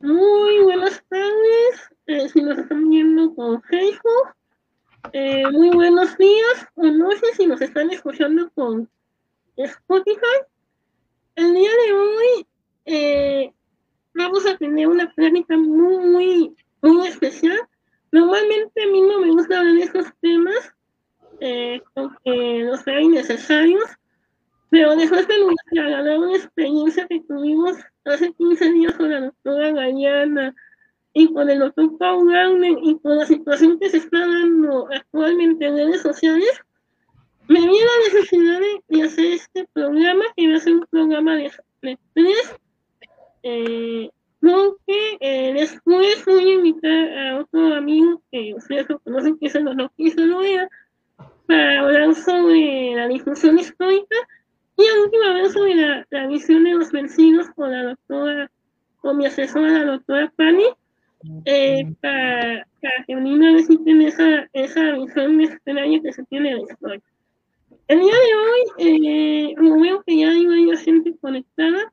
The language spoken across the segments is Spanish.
Muy buenas tardes, eh, si nos están viendo con Facebook. Eh, muy buenos días o noches si nos están escuchando con Spotify. El día de hoy eh, vamos a tener una plática muy, muy, especial. Normalmente a mí no me gusta hablar de estos temas porque los veo innecesarios, pero después de hablar una experiencia que tuvimos hace 15 días con la doctora Gallana y con el doctor Paul Gauner y con la situación que se está dando actualmente en redes sociales, me vi la necesidad de, hacer este programa, que va a un programa de, de tres, eh, porque eh, después voy a invitar a otro amigo que ustedes lo conocen, que es el doctor Loea, para hablar sobre la difusión histórica y a última vez sobre la, la, visión de los vencidos con la doctora, con mi asesora, la doctora Pani, eh, para, para que vez tiene esa, esa visión extraña que se tiene de la historia. El día de hoy, eh, como veo que ya hay varias gente conectada,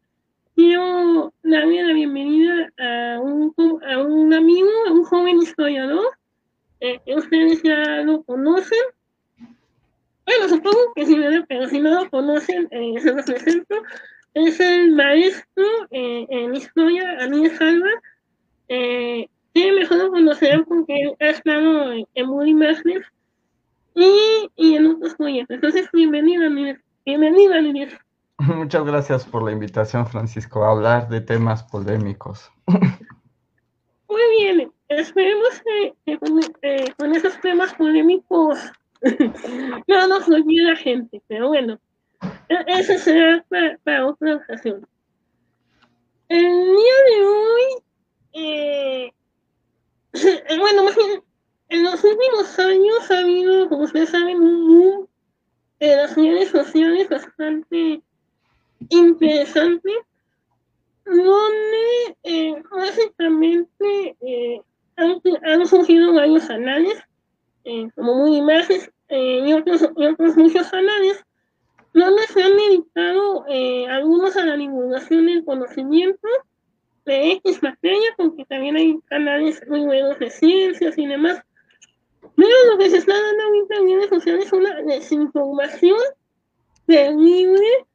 quiero darle la bienvenida a un, a un amigo, a un joven historiador, eh, que ustedes ya lo conocen. Bueno, supongo que sí, pero si no lo conocen, eh, se los presento. Es el maestro eh, en historia, Aníbal Salva. Eh, mejor lo conocerán porque ha estado en, Moody Madness y, y en otros proyectos. Entonces, bienvenida, bienvenida, Muchas gracias por la invitación, Francisco, a hablar de temas polémicos. Muy bien, esperemos que, con, esos temas polémicos no nos olvide la gente, pero bueno, e, eso será para, otra ocasión. El día de hoy, eh, bueno, más bien, en los últimos años ha habido, como ustedes saben, un boom de las redes sociales bastante interesante, donde eh, básicamente eh, han, surgido varios canales, eh, como muy imágenes y, otros, otros muchos canales, donde se han dedicado algunos a la divulgación del conocimiento de X materia, porque también hay canales muy buenos de ciencias y demás. Pero lo que se está dando ahorita en redes sociales es una desinformación terrible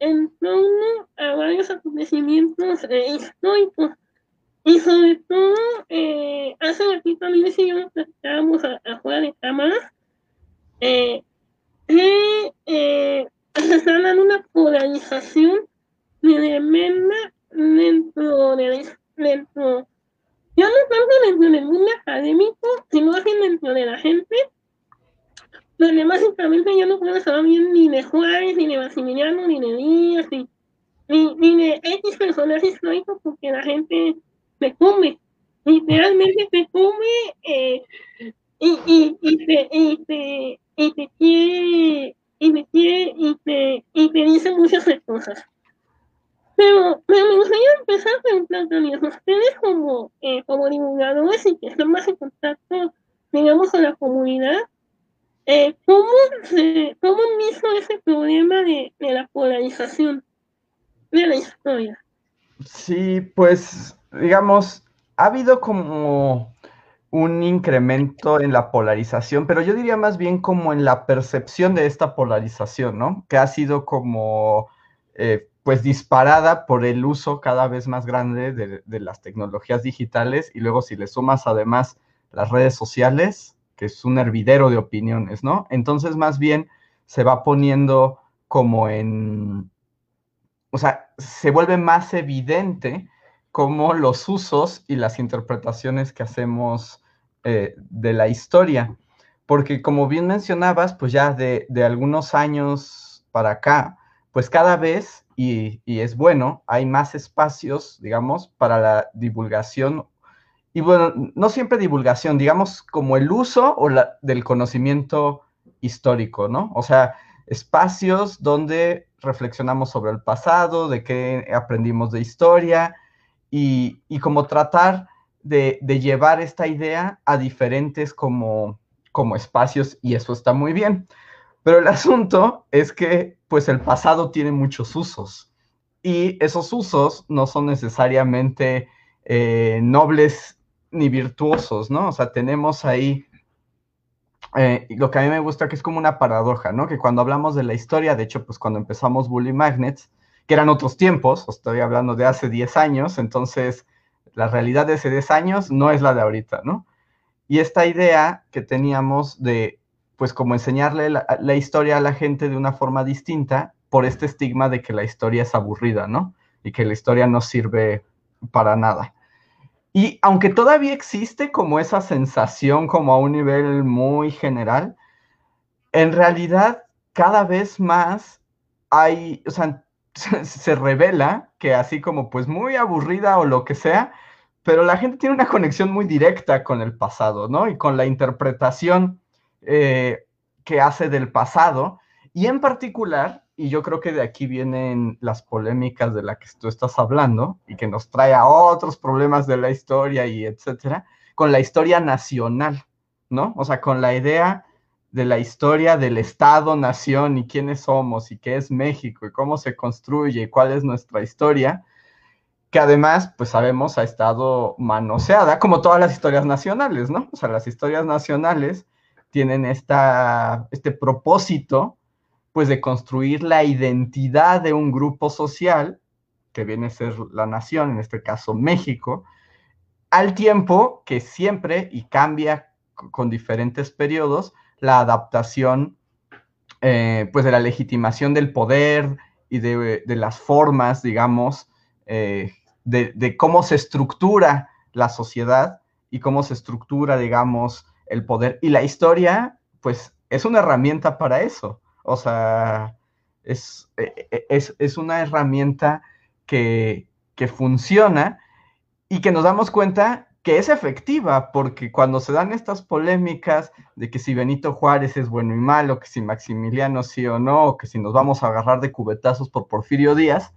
en torno a varios acontecimientos eh, históricos. Y sobre todo, eh, hace ratito Luis y yo nos platicábamos afuera de cámaras, eh, que eh, se está dando una polarización tremenda dentro de dentro ya no tanto dentro del mundo académico, sino también dentro de la gente, donde básicamente ya no puedo saber bien ni de Juárez, ni de Maximiliano, ni de Díaz, ni, ni, de X personajes históricos, porque la gente me come, literalmente te come eh, y, y, y, te, y, te, y te quiere, y te quiere, y te, y te dice muchas cosas. Pero, me gustaría empezar preguntándoles a ustedes como, eh, como divulgadores y que están más en contacto, digamos, con la comunidad, eh, ¿cómo, se, ¿cómo han visto ese problema de, de la polarización de la historia? Sí, pues, digamos, ha habido como un incremento en la polarización, pero yo diría más bien como en la percepción de esta polarización, ¿no? Que ha sido como eh, pues disparada por el uso cada vez más grande de, las tecnologías digitales y luego si le sumas además las redes sociales, que es un hervidero de opiniones, ¿no? Entonces más bien se va poniendo como en, o sea, se vuelve más evidente como los usos y las interpretaciones que hacemos eh, de la historia. Porque como bien mencionabas, pues ya de, de algunos años para acá, pues cada vez y, es bueno, hay más espacios, digamos, para la divulgación. Y bueno, no siempre divulgación, digamos, como el uso o la, del conocimiento histórico, ¿no? O sea, espacios donde reflexionamos sobre el pasado, de qué aprendimos de historia y, como tratar de, llevar esta idea a diferentes como espacios y eso está muy bien. Pero el asunto es que pues el pasado tiene muchos usos y esos usos no son necesariamente eh, nobles ni virtuosos, ¿no? O sea, tenemos ahí eh, lo que a mí me gusta que es como una paradoja, ¿no? Que cuando hablamos de la historia, de hecho, pues cuando empezamos Bully Magnets, que eran otros tiempos, estoy hablando de hace 10 años, entonces la realidad de hace 10 años no es la de ahorita, ¿no? Y esta idea que teníamos de, pues como enseñarle la, la historia a la gente de una forma distinta por este estigma de que la historia es aburrida, ¿no? Y que la historia no sirve para nada. Y aunque todavía existe como esa sensación como a un nivel muy general, en realidad cada vez más hay, o sea, se revela que así como pues muy aburrida o lo que sea, pero la gente tiene una conexión muy directa con el pasado, ¿no? Y con la interpretación eh, que hace del pasado. Y en particular, y yo creo que de aquí vienen las polémicas de las que tú estás hablando y que nos trae a otros problemas de la historia y etcétera, con la historia nacional, ¿no? O sea, con la idea de la historia del Estado, nación y quiénes somos y qué es México y cómo se construye y cuál es nuestra historia, que además, pues sabemos, ha estado manoseada, como todas las historias nacionales, ¿no? O sea, las historias nacionales tienen esta, este propósito pues de construir la identidad de un grupo social, que viene a ser la nación, en este caso México, al tiempo que siempre y cambia con diferentes periodos la adaptación eh, pues de la legitimación del poder y de, las formas, digamos, eh, de, de, cómo se estructura la sociedad y cómo se estructura, digamos, el poder. Y la historia, pues, es una herramienta para eso. O sea, es, e, e, es, es una herramienta que, que funciona y que nos damos cuenta que es efectiva, porque cuando se dan estas polémicas de que si Benito Juárez es bueno y malo, que si Maximiliano sí o no, que si nos vamos a agarrar de cubetazos por Porfirio Díaz,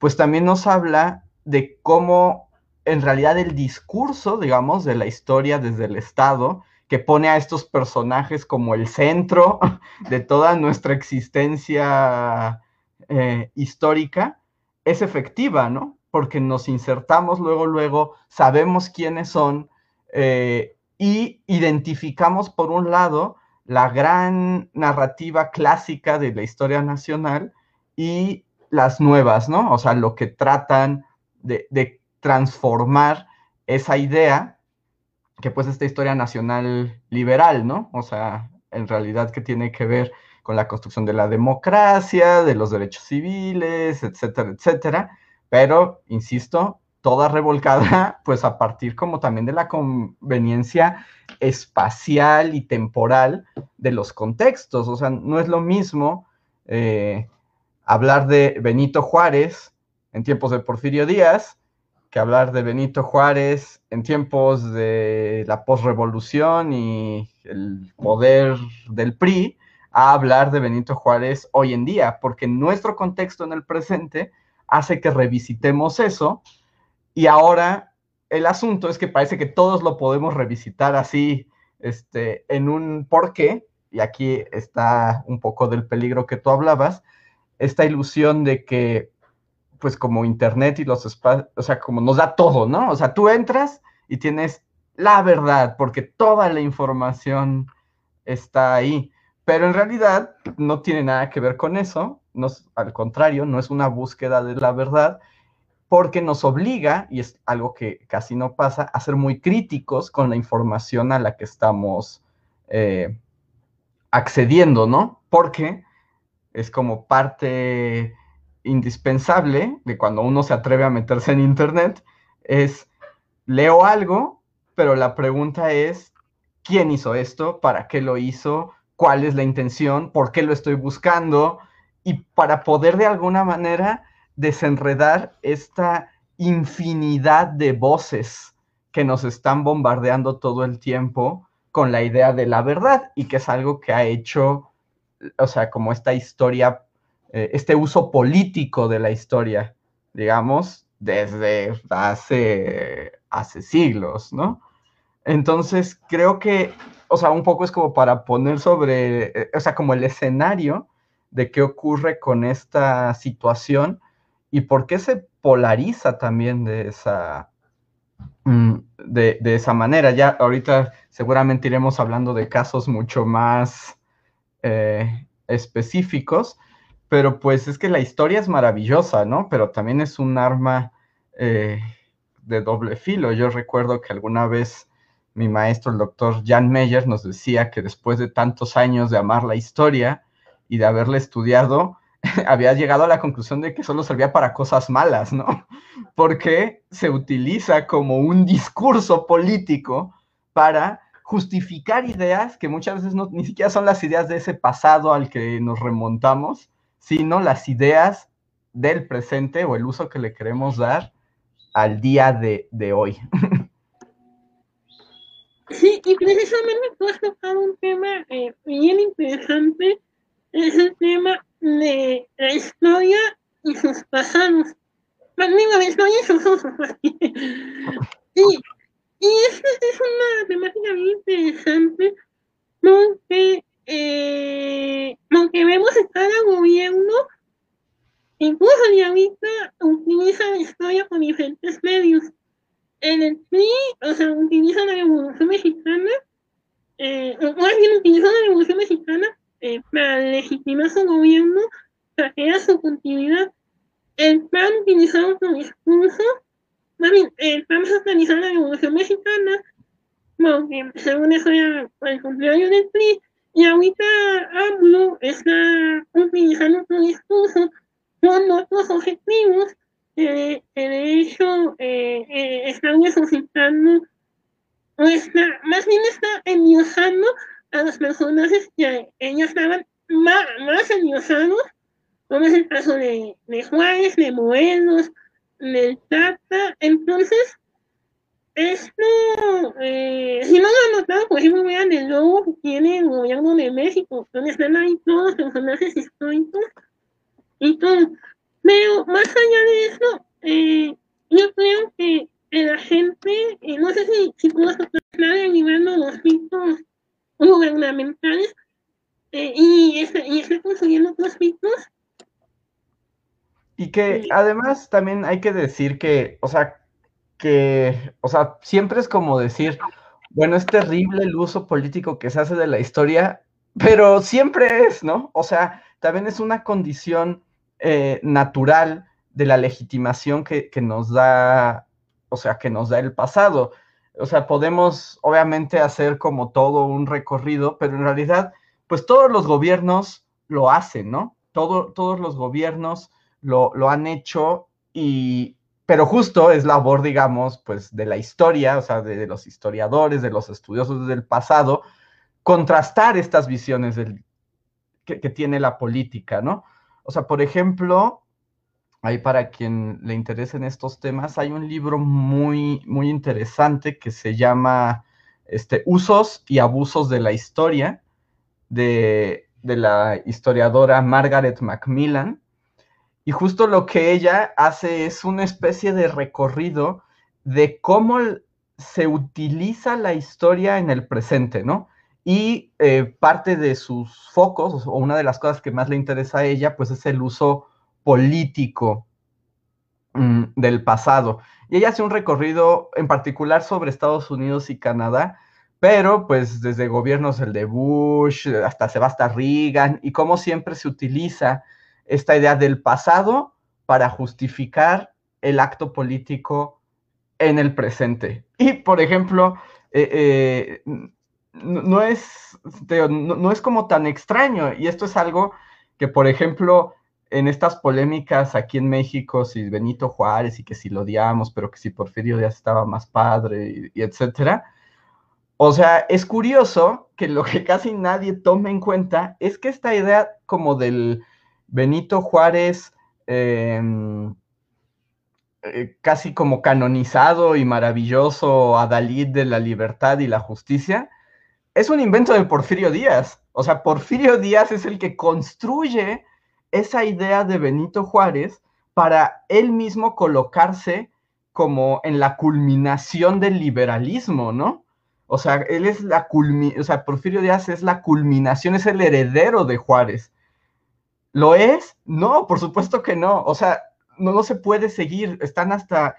pues también nos habla de cómo en realidad el discurso, digamos, de la historia desde el Estado que pone a estos personajes como el centro de toda nuestra existencia eh, histórica, es efectiva, ¿no? Porque nos insertamos luego, luego, sabemos quiénes son eh, y identificamos, por un lado, la gran narrativa clásica de la historia nacional y las nuevas, ¿no? O sea, lo que tratan de, de transformar esa idea que pues esta historia nacional liberal, ¿no? O sea, en realidad que tiene que ver con la construcción de la democracia, de los derechos civiles, etcétera, etcétera, pero, insisto, toda revolcada, pues a partir como también de la conveniencia espacial y temporal de los contextos, o sea, no es lo mismo eh, hablar de Benito Juárez en tiempos de Porfirio Díaz que hablar de Benito Juárez en tiempos de la posrevolución y el poder del PRI a hablar de Benito Juárez hoy en día, porque nuestro contexto en el presente hace que revisitemos eso. Y ahora el asunto es que parece que todos lo podemos revisitar así este, en un porqué, y aquí está un poco del peligro que tú hablabas, esta ilusión de que pues como Internet y los espacios, o sea, como nos da todo, ¿no? O sea, tú entras y tienes la verdad, porque toda la información está ahí, pero en realidad no tiene nada que ver con eso, no, al contrario, no es una búsqueda de la verdad, porque nos obliga, y es algo que casi no pasa, a ser muy críticos con la información a la que estamos eh, accediendo, ¿no? Porque es como parte indispensable de cuando uno se atreve a meterse en Internet es, leo algo, pero la pregunta es, ¿quién hizo esto? ¿Para qué lo hizo? ¿Cuál es la intención? ¿Por qué lo estoy buscando? Y para poder de alguna manera desenredar esta infinidad de voces que nos están bombardeando todo el tiempo con la idea de la verdad y que es algo que ha hecho, o sea, como esta historia eh, este uso político de la historia, digamos, desde hace, hace siglos, ¿no? Entonces, creo que, o sea, un poco es como para poner sobre, eh, o sea, como el escenario de qué ocurre con esta situación y por qué se polariza también de esa, mm, de, esa manera. Ya ahorita seguramente iremos hablando de casos mucho más eh, específicos, pero pues es que la historia es maravillosa, ¿no? Pero también es un arma eh, de doble filo. Yo recuerdo que alguna vez mi maestro, el doctor Jan Meyer, nos decía que después de tantos años de amar la historia y de haberla estudiado, había llegado a la conclusión de que solo servía para cosas malas, ¿no? Porque se utiliza como un discurso político para justificar ideas que muchas veces no, ni siquiera son las ideas de ese pasado al que nos remontamos, sino las ideas del presente o el uso que le queremos dar al día de, hoy. Sí, y precisamente tú has tocado un tema eh, bien interesante, es el tema de la historia y sus pasados. Digo, la historia y sus usos. y, esta es una temática muy interesante porque, eh, aunque vemos en cada gobierno, incluso ya ahorita utiliza la historia con diferentes medios. En el PRI, o sea, utiliza la Revolución Mexicana, eh, más bien utiliza la Revolución Mexicana eh, para legitimar su gobierno, para crear su continuidad. El PAN utilizado su discurso, más bien, el PAN satanizó la Revolución Mexicana, porque según eso era el cumpleaños del PRI, y ahorita AMLO está utilizando su discurso con otros objetivos que, de hecho eh, eh, están resucitando, o está, más bien está endiosando a los personajes que ellos estaban más, más como es el caso de, de Juárez, de Morelos, del Tata. Entonces, esto, eh, si no lo han notado, por ejemplo, vean el logo que tiene el gobierno de México, donde están ahí todos los personajes históricos y todo. Pero más allá de eso, eh, yo creo que la gente, eh, no sé si, si puedo estar animando los mitos gubernamentales eh, y, está, y está construyendo prospectos. Y que además también hay que decir que, o sea, que, o sea, siempre es como decir, bueno, es terrible el uso político que se hace de la historia, pero siempre es, ¿no? O sea, también es una condición eh, natural de la legitimación que, que, nos da, o sea, que nos da el pasado o sea, podemos obviamente hacer como todo un recorrido, pero en realidad, pues todos los gobiernos lo hacen, ¿no? todos los gobiernos lo, han hecho y, pero justo es labor, digamos, pues de la historia, o sea, de, los historiadores, de los estudiosos del pasado, contrastar estas visiones del, que, que tiene la política, ¿no? O sea, por ejemplo, ahí para quien le interesen estos temas, hay un libro muy, muy interesante que se llama este, Usos y Abusos de la Historia, de, la historiadora Margaret Macmillan. Y justo lo que ella hace es una especie de recorrido de cómo se utiliza la historia en el presente, ¿no? Y eh, parte de sus focos, o una de las cosas que más le interesa a ella, pues es el uso político mm, del pasado. Y ella hace un recorrido en particular sobre Estados Unidos y Canadá, pero pues desde gobiernos el de Bush hasta se va hasta Reagan y cómo siempre se utiliza esta idea del pasado para justificar el acto político en el presente. Y por ejemplo, eh, eh, no, es, no es como tan extraño y esto es algo que por ejemplo en estas polémicas aquí en México, si Benito Juárez y que si lo odiamos, pero que si Porfirio Díaz estaba más padre y, etcétera. O sea, es curioso que lo que casi nadie tome en cuenta es que esta idea como del Benito Juárez em, eh, casi como canonizado y maravilloso adalid de la libertad y la justicia, es un invento de Porfirio Díaz. O sea, Porfirio Díaz es el que construye esa idea de Benito Juárez para él mismo colocarse como en la culminación del liberalismo, ¿no? O sea, él es la culminación, o sea, Porfirio Díaz es la culminación, es el heredero de Juárez. ¿Lo es? No, por supuesto que no. O sea, no, no se puede seguir, están hasta...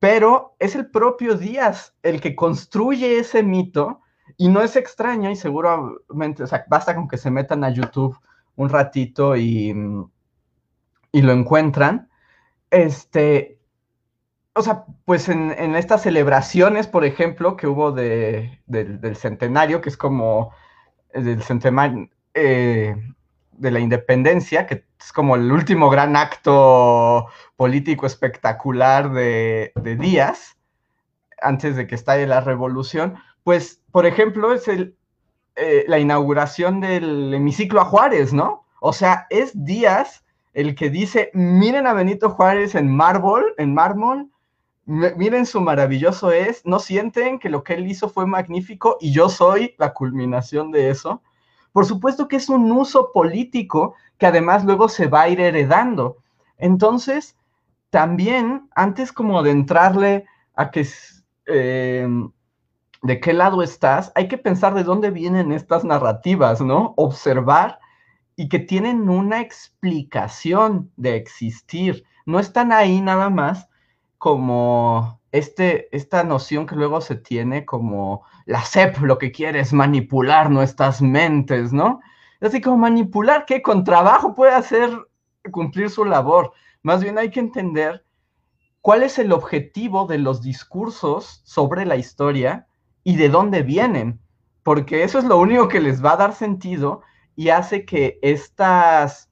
Pero es el propio Díaz el que construye ese mito y no es extraño y seguramente, o sea, basta con que se metan a YouTube un ratito y, y lo encuentran. Este, o sea, pues en, estas celebraciones, por ejemplo, que hubo de, del centenario, que es como del centenario eh, de la independencia, que es como el último gran acto político espectacular de, Díaz, antes de que estalle la revolución, pues, por ejemplo, es el, eh, la inauguración del hemiciclo a Juárez, ¿no? O sea, es Díaz el que dice, miren a Benito Juárez en mármol, en mármol, miren su maravilloso es, no sienten que lo que él hizo fue magnífico y yo soy la culminación de eso. Por supuesto que es un uso político que además luego se va a ir heredando. Entonces, también, antes como de entrarle a que em, de qué lado estás, hay que pensar de dónde vienen estas narrativas, ¿no? Observar y que tienen una explicación de existir. No están ahí nada más como este, esta noción que luego se tiene como la CEP lo que quiere es manipular nuestras mentes, ¿no? Así como manipular que con trabajo puede hacer cumplir su labor. Más bien hay que entender cuál es el objetivo de los discursos sobre la historia y de dónde vienen, porque eso es lo único que les va a dar sentido y hace que estas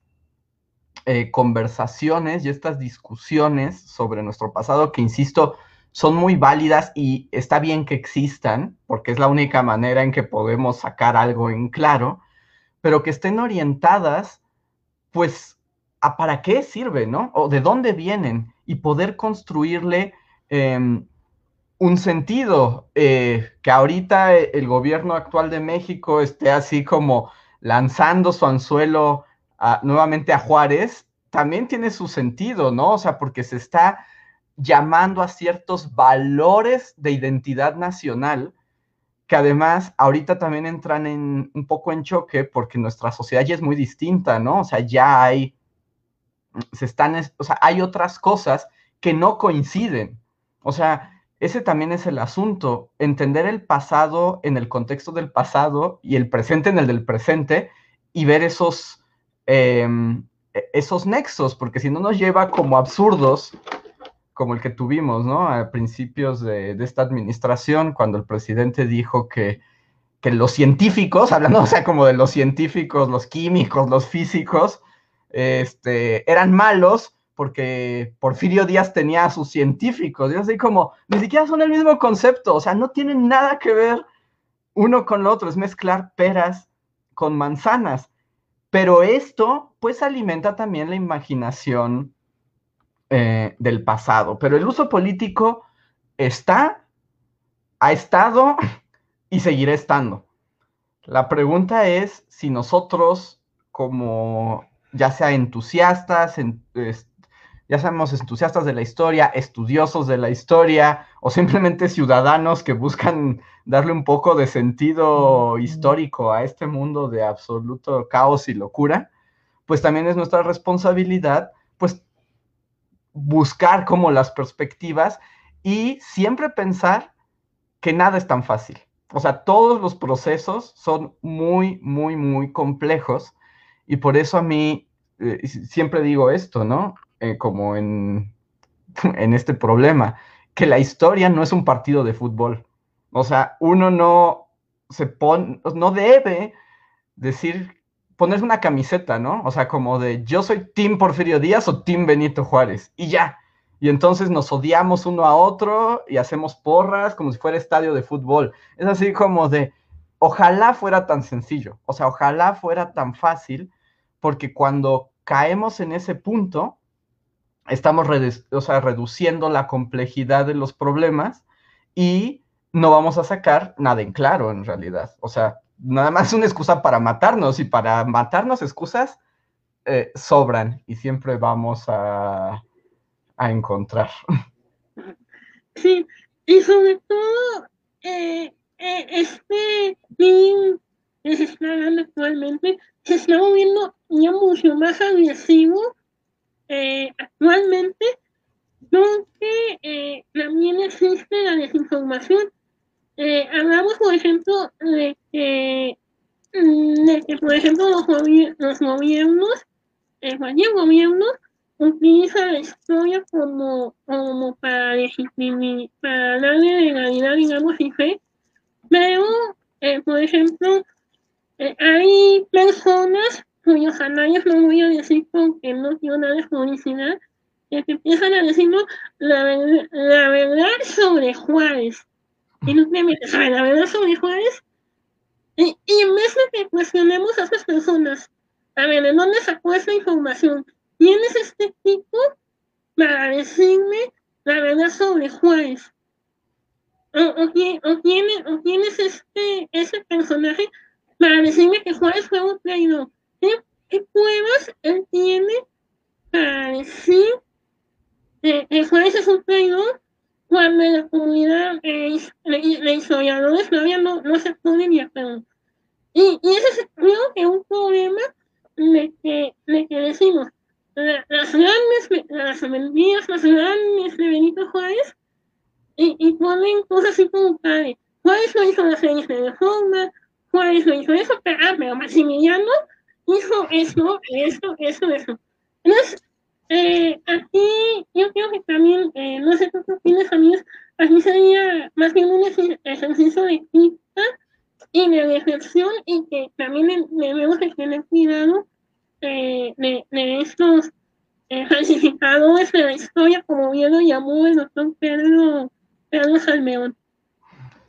eh, conversaciones y estas discusiones sobre nuestro pasado, que insisto, son muy válidas y está bien que existan, porque es la única manera en que podemos sacar algo en claro, pero que estén orientadas, pues, a para qué sirve, ¿no? O de dónde vienen y poder construirle em, un sentido, eh, que ahorita el gobierno actual de México esté así como lanzando su anzuelo nuevamente a Juárez, también tiene su sentido, ¿no? O sea, porque se está llamando a ciertos valores de identidad nacional que además ahorita también entran en un poco en choque porque nuestra sociedad ya es muy distinta, ¿no? O sea, ya hay, se están, o sea, hay otras cosas que no coinciden. O sea, ese también es el asunto, entender el pasado en el contexto del pasado y el presente en el del presente y ver esos, em, e, esos nexos, porque si no nos lleva como absurdos, como el que tuvimos, ¿no? A principios de, esta administración, cuando el presidente dijo que, que, los científicos, hablando, o sea, como de los científicos, los químicos, los físicos, este, eran malos porque Porfirio Díaz tenía a sus científicos, y así como, ni siquiera son el mismo concepto, o sea, no tienen nada que ver uno con lo otro, es mezclar peras con manzanas. Pero esto, pues, alimenta también la imaginación eh, del pasado. Pero el uso político está, ha estado y seguirá estando. La pregunta es si nosotros, como ya sea entusiastas, en, ya seamos entusiastas de la historia, estudiosos de la historia o simplemente ciudadanos que buscan darle un poco de sentido histórico a este mundo de absoluto caos y locura, pues también es nuestra responsabilidad, pues buscar como las perspectivas y siempre pensar que nada es tan fácil. O sea, todos los procesos son muy, muy, muy complejos y por eso a mí eh, siempre digo esto, ¿no? Eh, como en, en este problema, que la historia no es un partido de fútbol. O sea, uno no se pone, no debe decir, ponerse una camiseta, ¿no? O sea, como de yo soy Team Porfirio Díaz o Team Benito Juárez, y ya. Y entonces nos odiamos uno a otro y hacemos porras como si fuera estadio de fútbol. Es así como de, ojalá fuera tan sencillo, o sea, ojalá fuera tan fácil, porque cuando caemos en ese punto, estamos reduciendo la complejidad de los problemas y no vamos a sacar nada en claro en realidad. O sea, nada más una excusa para matarnos y para matarnos excusas eh, sobran y siempre vamos a, encontrar. Sí, y sobre todo eh, eh, este film que se está dando actualmente se está moviendo ya mucho más agresivo eh, actualmente donde eh, también existe la desinformación. Eh, hablamos, por ejemplo, de que, mm, por ejemplo, los, los gobiernos, cualquier gobierno, utiliza la historia como, como para, para darle legalidad, digamos, y fe, pero, por ejemplo, hay personas cuyos anales no voy a decir porque no quiero darles publicidad, que empiezan a decirnos la, la verdad sobre Juárez. Y no te metes, la verdad sobre Juárez. Y, y en vez de que cuestionemos a esas personas, a ver, ¿de dónde sacó esa información? ¿Quién es este tipo para decirme la verdad sobre Juárez? ¿O, o, quién, o, quién, o quién, es este, ese personaje para decirme que Juárez fue un traidor? ¿Qué, ¿Qué, pruebas él tiene para decir que, que Juárez es un traidor cuando la comunidad eh, de historiadores todavía no, no se pone ni a Y, y ese es creo que un problema de que, de que decimos, las grandes, las avenidas, las grandes de Benito Juárez, y, y ponen cosas así como padre. Juárez no hizo las leyes de reforma, Juárez no hizo eso, pero, ah, pero Maximiliano hizo eso, esto, eso, eso. Entonces, eh, aquí yo creo que también, eh, no sé qué opinas, amigos, aquí sería más bien un ejercicio de crítica y de reflexión y que también debemos de tener cuidado de, de, estos eh, falsificadores de la historia, como bien lo llamó el doctor Pedro, Pedro Salmeón.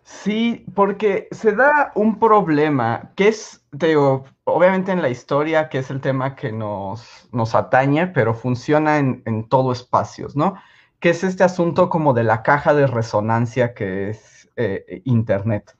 Sí, porque se da un problema que es, te obviamente en la historia, que es el tema que nos, nos atañe, pero funciona en, en todo espacios, ¿no? Que es este asunto como de la caja de resonancia que es eh, Internet.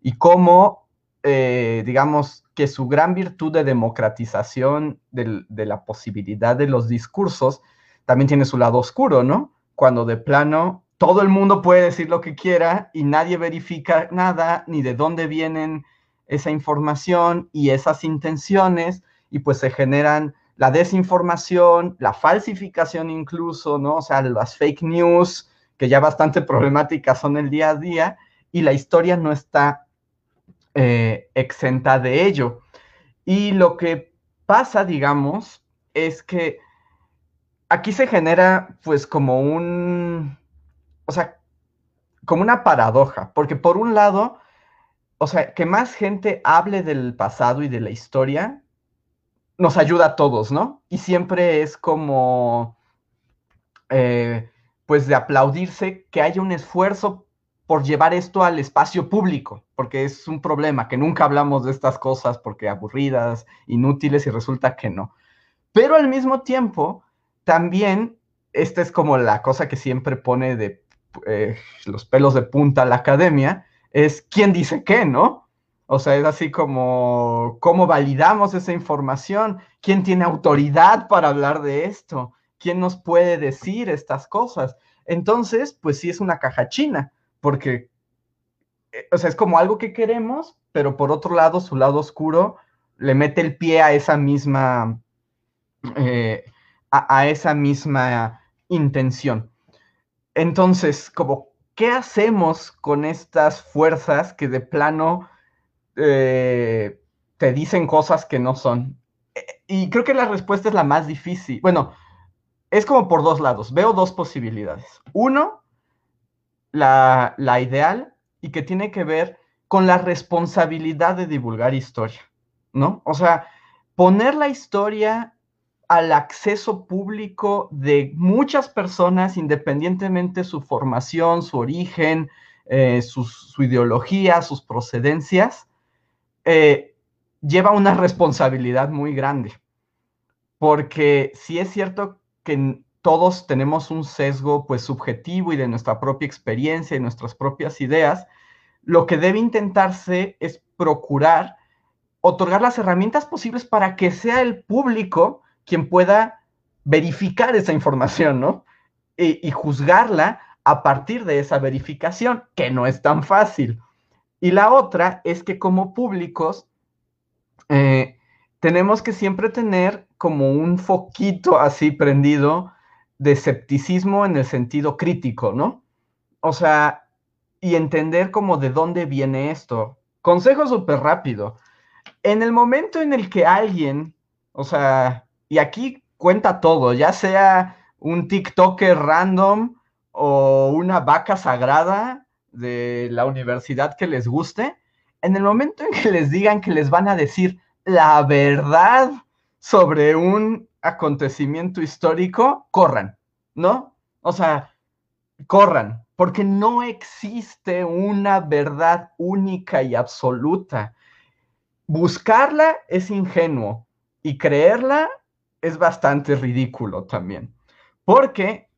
Y cómo, eh, digamos, que su gran virtud de democratización de, de la posibilidad de los discursos también tiene su lado oscuro, ¿no? Cuando de plano todo el mundo puede decir lo que quiera y nadie verifica nada, ni de dónde vienen esa información y esas intenciones, y pues se generan la desinformación, la falsificación incluso, ¿no? O sea, las fake news, que ya bastante problemáticas son el día a día, y la historia no está eh, exenta de ello. Y lo que pasa, digamos, es que aquí se genera pues como un, o sea, como una paradoja, porque por un lado, o sea, que más gente hable del pasado y de la historia nos ayuda a todos, ¿no? Y siempre es como, eh, pues de aplaudirse que haya un esfuerzo por llevar esto al espacio público, porque es un problema, que nunca hablamos de estas cosas porque aburridas, inútiles y resulta que no. Pero al mismo tiempo, también, esta es como la cosa que siempre pone de eh, los pelos de punta a la academia, es quién dice qué, ¿no? O sea, es así como, ¿cómo validamos esa información? ¿Quién tiene autoridad para hablar de esto? ¿Quién nos puede decir estas cosas? Entonces, pues sí es una caja china porque, eh, o sea, es como algo que queremos, pero por otro lado, su lado oscuro le mete el pie a esa misma, eh, a, esa misma intención. Entonces, como, ¿qué hacemos con estas fuerzas que de plano eh, te dicen cosas que no son? Y creo que la respuesta es la más difícil. Bueno, es como por dos lados. Veo dos posibilidades. Uno, la, ideal y que tiene que ver con la responsabilidad de divulgar historia, ¿no? O sea, poner la historia al acceso público de muchas personas, independientemente de su formación, su origen, eh, su, ideología, sus procedencias, eh, lleva una responsabilidad muy grande. Porque si es cierto que todos tenemos un sesgo pues subjetivo y de nuestra propia experiencia y nuestras propias ideas, lo que debe intentarse es procurar otorgar las herramientas posibles para que sea el público quien pueda verificar esa información, ¿no? Y, juzgarla a partir de esa verificación, que no es tan fácil. Y la otra es que como públicos, eh, tenemos que siempre tener como un foquito así prendido de escepticismo en el sentido crítico, ¿no? O sea, y entender como de dónde viene esto. Consejo súper rápido. En el momento en el que alguien, o sea, y aquí cuenta todo, ya sea un TikToker random o una vaca sagrada de la universidad que les guste, en el momento en que les digan que les van a decir la verdad sobre un acontecimiento histórico, corran, ¿no? O sea, corran, porque no existe una verdad única y absoluta. Buscarla es ingenuo y creerla es bastante ridículo también, porque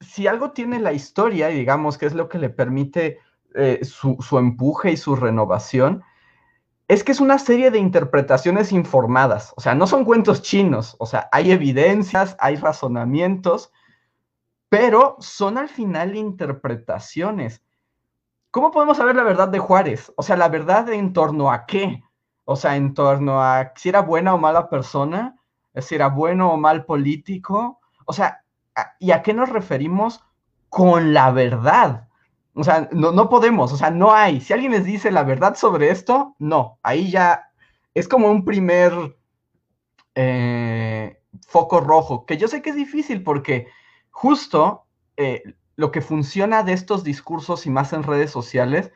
si algo tiene la historia, y digamos que es lo que le permite eh, su, su empuje y su renovación, es que es una serie de interpretaciones informadas, o sea, no son cuentos chinos, o sea, hay evidencias, hay razonamientos, pero son al final interpretaciones. ¿Cómo podemos saber la verdad de Juárez? O sea, la verdad en torno a qué? O sea, en torno a si era buena o mala persona, si era bueno o mal político, o sea, ¿y a qué nos referimos con la verdad? O sea, no, podemos, o sea, no hay. Si alguien les dice la verdad sobre esto, no, ahí ya es como un primer eh, foco rojo, que yo sé que es difícil porque justo eh, lo que funciona de estos discursos y más en redes sociales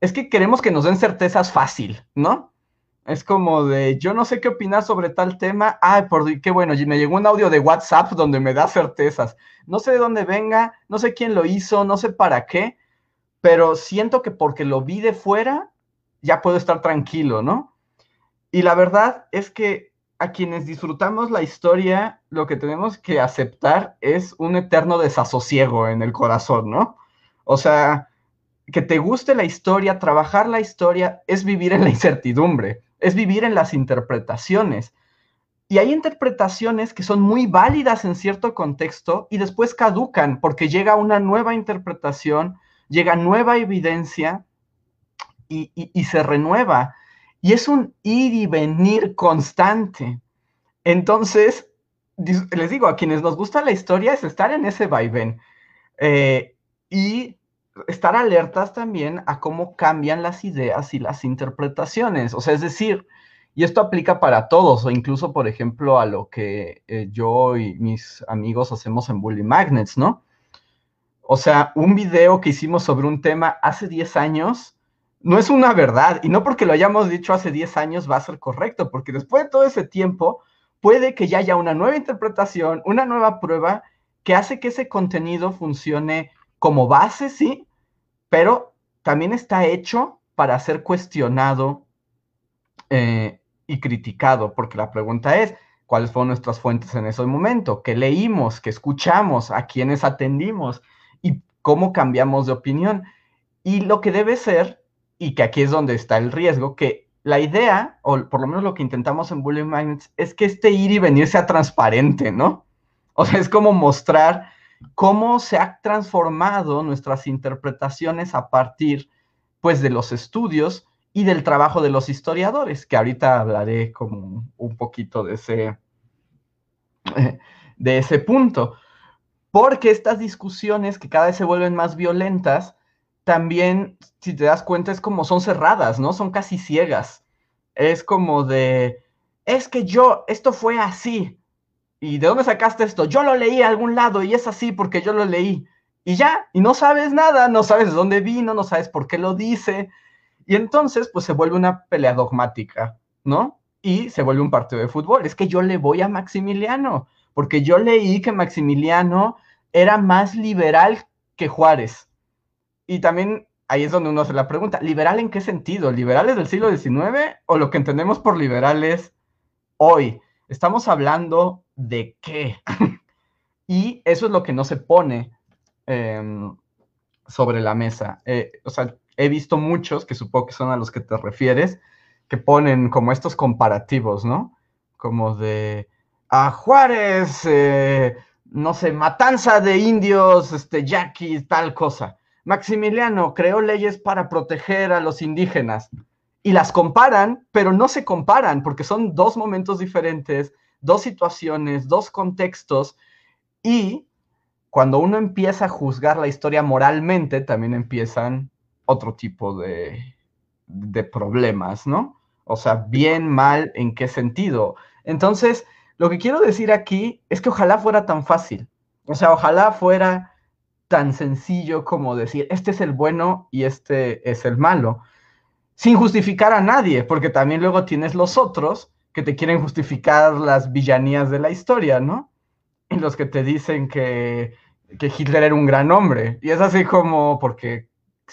es que queremos que nos den certezas fácil, ¿no? Es como de, yo no sé qué opinar sobre tal tema. Ay, por qué bueno, me llegó un audio de WhatsApp donde me da certezas. No sé de dónde venga, no sé quién lo hizo, no sé para qué, pero siento que porque lo vi de fuera, ya puedo estar tranquilo, ¿no? Y la verdad es que a quienes disfrutamos la historia, lo que tenemos que aceptar es un eterno desasosiego en el corazón, ¿no? O sea, que te guste la historia, trabajar la historia, es vivir en la incertidumbre, es vivir en las interpretaciones. Y hay interpretaciones que son muy válidas en cierto contexto y después caducan porque llega una nueva interpretación llega nueva evidencia y, se renueva. Y es un ir y venir constante. Entonces, les digo, a quienes nos gusta la historia es estar en ese vaivén eh, y estar alertas también a cómo cambian las ideas y las interpretaciones. O sea, es decir, y esto aplica para todos, o incluso, por ejemplo, a lo que eh, yo y mis amigos hacemos en Bully Magnets, ¿no? O sea, un video que hicimos sobre un tema hace 10 años no es una verdad. Y no porque lo hayamos dicho hace 10 años va a ser correcto, porque después de todo ese tiempo puede que ya haya una nueva interpretación, una nueva prueba que hace que ese contenido funcione como base, sí, pero también está hecho para ser cuestionado eh, y criticado, porque la pregunta es, ¿cuáles fueron nuestras fuentes en ese momento? ¿Qué leímos? ¿Qué escuchamos? ¿A quiénes atendimos? y cómo cambiamos de opinión. Y lo que debe ser, y que aquí es donde está el riesgo, que la idea, o por lo menos lo que intentamos en Bullying Magnets, es que este ir y venir sea transparente, ¿no? O sea, es como mostrar cómo se han transformado nuestras interpretaciones a partir, pues, de los estudios y del trabajo de los historiadores, que ahorita hablaré como un poquito de ese, de ese punto. Porque estas discusiones que cada vez se vuelven más violentas, también, si te das cuenta, es como son cerradas, ¿no? Son casi ciegas. Es como de, es que yo, esto fue así. ¿Y de dónde sacaste esto? Yo lo leí a algún lado y es así porque yo lo leí. Y ya, y no sabes nada, no sabes de dónde vino, no sabes por qué lo dice. Y entonces, pues se vuelve una pelea dogmática, ¿no? Y se vuelve un partido de fútbol. Es que yo le voy a Maximiliano porque yo leí que Maximiliano era más liberal que Juárez. Y también ahí es donde uno se la pregunta, ¿liberal en qué sentido? ¿Liberales del siglo XIX o lo que entendemos por liberales hoy? Estamos hablando de qué. y eso es lo que no se pone em, sobre la mesa. Eh, o sea, he visto muchos, que supongo que son a los que te refieres, que ponen como estos comparativos, ¿no? Como de, a Juárez, eh, no sé, matanza de indios, este, yaquis, tal cosa. Maximiliano creó leyes para proteger a los indígenas. Y las comparan, pero no se comparan porque son dos momentos diferentes, dos situaciones, dos contextos y cuando uno empieza a juzgar la historia moralmente, también empiezan otro tipo de, de problemas, ¿no? O sea, bien, mal, ¿en qué sentido? Entonces, lo que quiero decir aquí es que ojalá fuera tan fácil. O sea, ojalá fuera tan sencillo como decir, este es el bueno y este es el malo, sin justificar a nadie, porque también luego tienes los otros que te quieren justificar las villanías de la historia, ¿no? En los que te dicen que, que Hitler era un gran hombre. Y es así como, porque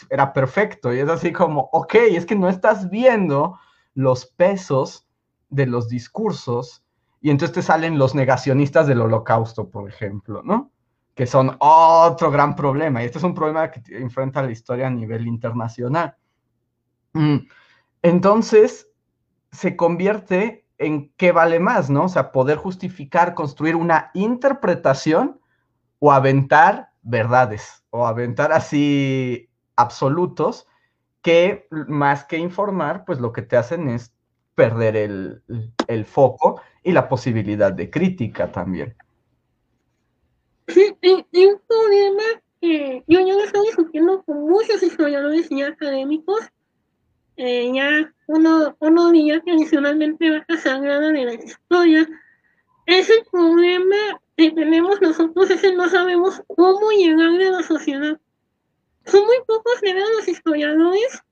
era perfecto, y es así como, ok, es que no estás viendo los pesos de los discursos, y entonces te salen los negacionistas del holocausto, por ejemplo, ¿no? Que son otro gran problema, y este es un problema que enfrenta la historia a nivel internacional. Mm, entonces, se convierte en qué vale más, ¿no? O sea, poder justificar, construir una interpretación o aventar verdades, o aventar así absolutos que más que informar, pues lo que te hacen es perder el, foco y la posibilidad de crítica también. Sí, y, un problema que yo ya lo estoy discutiendo con muchos historiadores y académicos, eh, ya uno, uno diría que adicionalmente va a sagrada de la historia, es el problema que tenemos nosotros, es que no sabemos cómo llegar a la sociedad. Son muy pocos los historiadores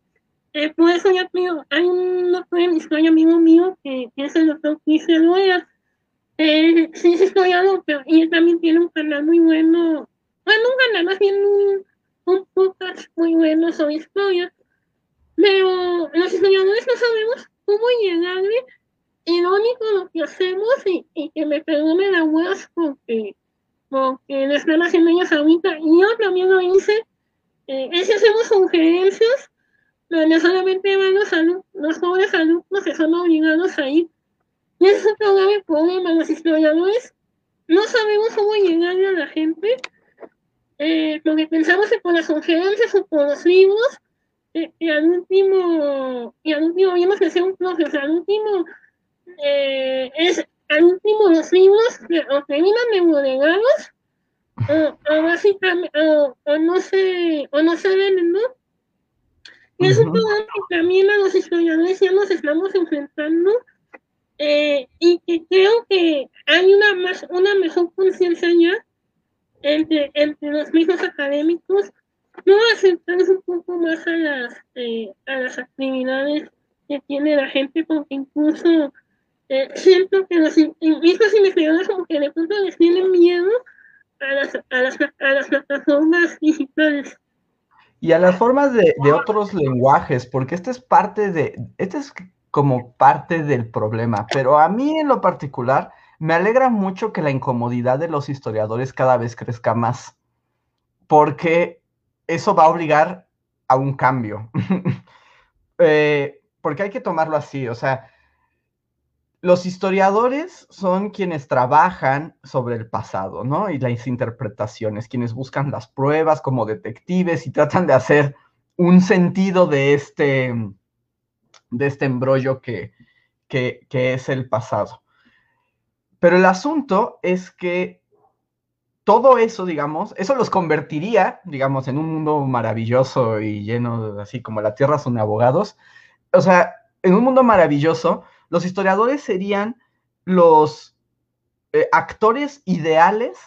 eh, por eso ya pido, hay un doctor en historia amigo mío que, es el doctor Cristian Loya. Eh, sí, es historiador, pero él también tiene un canal muy bueno, bueno, un canal más bien un, un podcast muy bueno sobre historia. Pero los historiadores no sabemos cómo llegarle y lo único que hacemos, y, y que me perdone la voz porque, porque lo están haciendo ellos ahorita, y yo también lo hice, eh, es que hacemos sugerencias donde solamente van los, los jóvenes alumnos que son obligados a ir. Y ese es un grave problema. Los historiadores no sabemos cómo llegar a la gente, eh, porque pensamos que por las conferencias o por los libros, eh, y al último, y al último vimos que sea un proceso, al último, eh, es, al último los libros que o terminan demodegados, o, o básicamente, o, o no se, o no se ven, ¿no? Y es un problema que también a los historiadores ya nos estamos enfrentando eh, y que creo que hay una más una mejor conciencia ya entre, entre los mismos académicos, no aceptarse un poco más a las, eh, a las actividades que tiene la gente, porque incluso eh, siento que los investigadores como que de pronto les tienen miedo a las, a las, a las plataformas digitales. Y a las formas de, otros lenguajes, porque este es parte de, este es como parte del problema, pero a mí en lo particular me alegra mucho que la incomodidad de los historiadores cada vez crezca más, porque eso va a obligar a un cambio. Eh, porque hay que tomarlo así, o sea, los historiadores son quienes trabajan sobre el pasado, ¿no? Y las interpretaciones, quienes buscan las pruebas como detectives y tratan de hacer un sentido de este, de este embrollo que, que, es el pasado. Pero el asunto es que todo eso, digamos, eso los convertiría, digamos, en un mundo maravilloso y lleno, así como la tierra son abogados. O sea, en un mundo maravilloso los historiadores serían los eh, actores ideales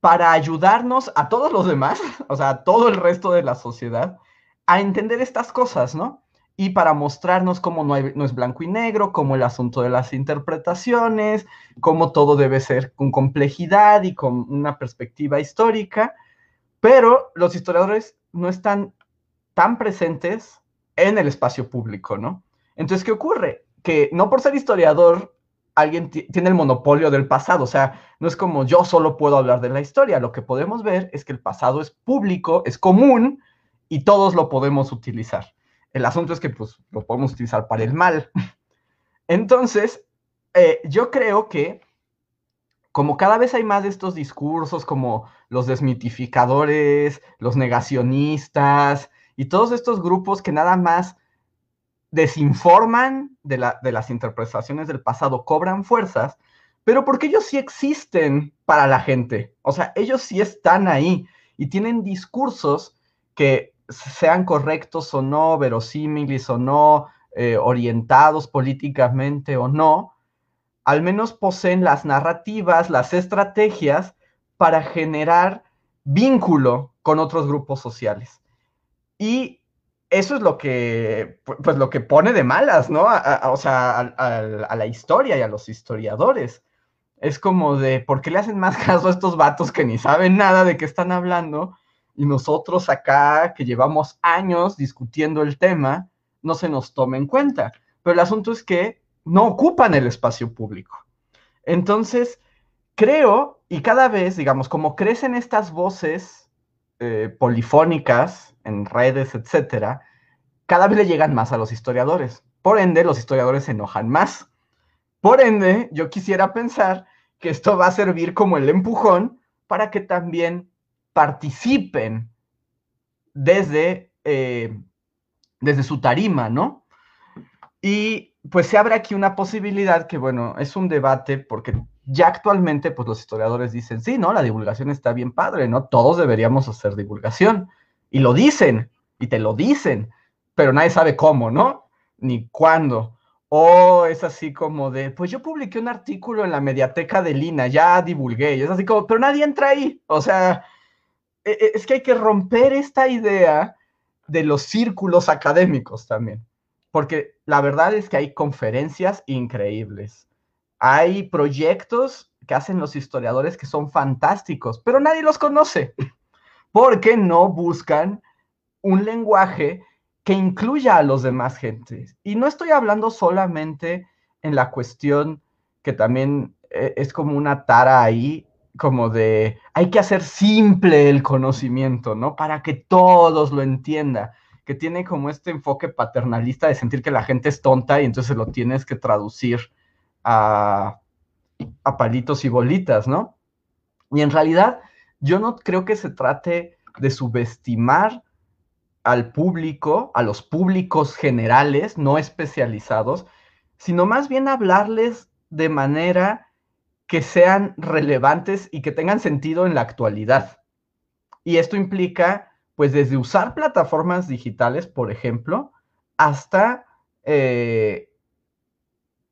para ayudarnos a todos los demás, o sea, a todo el resto de la sociedad, a entender estas cosas, ¿no? Y para mostrarnos cómo no, es blanco y negro, cómo el asunto de las interpretaciones, cómo todo debe ser con complejidad y con una perspectiva histórica, pero los historiadores no están tan presentes en el espacio público, ¿no? Entonces, ¿qué ocurre? que no por ser historiador alguien tiene el monopolio del pasado, o sea, no es como yo solo puedo hablar de la historia, lo que podemos ver es que el pasado es público, es común y todos lo podemos utilizar. El asunto es que pues lo podemos utilizar para el mal. Entonces, eh, yo creo que como cada vez hay más de estos discursos como los desmitificadores, los negacionistas y todos estos grupos que nada más desinforman de, las interpretaciones del pasado, cobran fuerzas, pero porque ellos sí existen para la gente. O sea, ellos sí están ahí y tienen discursos que sean correctos o no, verosímiles o no, eh, orientados políticamente o no, al menos poseen las narrativas, las estrategias para generar vínculo con otros grupos sociales. Y eso es lo que, pues lo que pone de malas, ¿no? o sea, a, la historia y a los historiadores. Es como de, ¿por qué le hacen más caso a estos vatos que ni saben nada de qué están hablando? Y nosotros acá, que llevamos años discutiendo el tema, no se nos toma en cuenta. Pero el asunto es que no ocupan el espacio público. Entonces, creo, y cada vez, digamos, como crecen estas voces eh, polifónicas en redes, etcétera, cada vez le llegan más a los historiadores. Por ende, los historiadores se enojan más. Por ende, yo quisiera pensar que esto va a servir como el empujón para que también participen desde, eh, desde su tarima, ¿no? Y pues se abre aquí una posibilidad que, bueno, es un debate porque ya actualmente, pues los historiadores dicen, sí, ¿no? La divulgación está bien padre, ¿no? Todos deberíamos hacer divulgación. Y lo dicen, y te lo dicen, pero nadie sabe cómo, ¿no? Ni cuándo. O es así como de, pues yo publiqué un artículo en la mediateca de Lina, ya divulgué, y es así como, pero nadie entra ahí. O sea, es que hay que romper esta idea de los círculos académicos también porque la verdad es que hay conferencias increíbles. Hay proyectos que hacen los historiadores que son fantásticos, pero nadie los conoce, porque no buscan un lenguaje que incluya a los demás gentes. Y no estoy hablando solamente en la cuestión que también eh, es como una tara ahí, como de hay que hacer simple el conocimiento, ¿no? Para que todos lo entiendan que tiene como este enfoque paternalista de sentir que la gente es tonta y entonces lo tienes que traducir a, palitos y bolitas, ¿no? Y en realidad yo no creo que se trate de subestimar al público, a los públicos generales, no especializados, sino más bien hablarles de manera que sean relevantes y que tengan sentido en la actualidad. Y esto implica pues desde usar plataformas digitales, por ejemplo, hasta eh,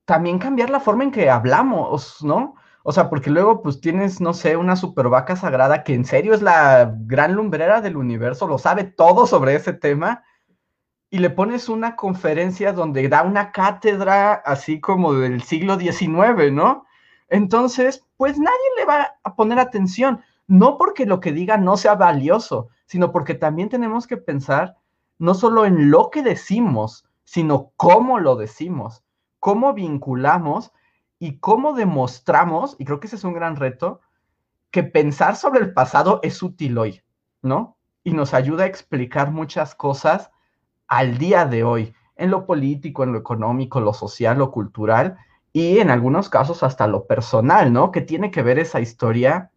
también cambiar la forma en que hablamos, ¿no? O sea, porque luego pues tienes, no sé, una super vaca sagrada que en serio es la gran lumbrera del universo, lo sabe todo sobre ese tema, y le pones una conferencia donde da una cátedra así como del siglo XIX, ¿no? Entonces, pues nadie le va a poner atención, no porque lo que diga no sea valioso, sino porque también tenemos que pensar no solo en lo que decimos, sino cómo lo decimos, cómo vinculamos y cómo demostramos, y creo que ese es un gran reto, que pensar sobre el pasado es útil hoy, ¿no? Y nos ayuda a explicar muchas cosas al día de hoy, en lo político, en lo económico, lo social, lo cultural y en algunos casos hasta lo personal, ¿no? Que tiene que ver esa historia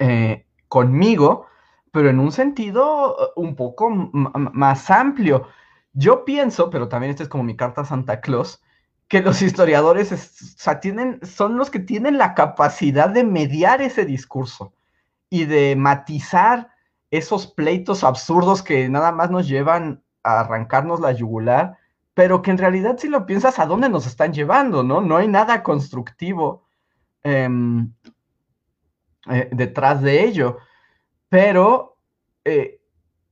eh, conmigo pero en un sentido uh, un poco más amplio. Yo pienso, pero también esta es como mi carta a Santa Claus, que los historiadores tienen, son los que tienen la capacidad de mediar ese discurso y de matizar esos pleitos absurdos que nada más nos llevan a arrancarnos la yugular, pero que en realidad si lo piensas a dónde nos están llevando, ¿no? No hay nada constructivo em, eh, detrás de ello pero eh,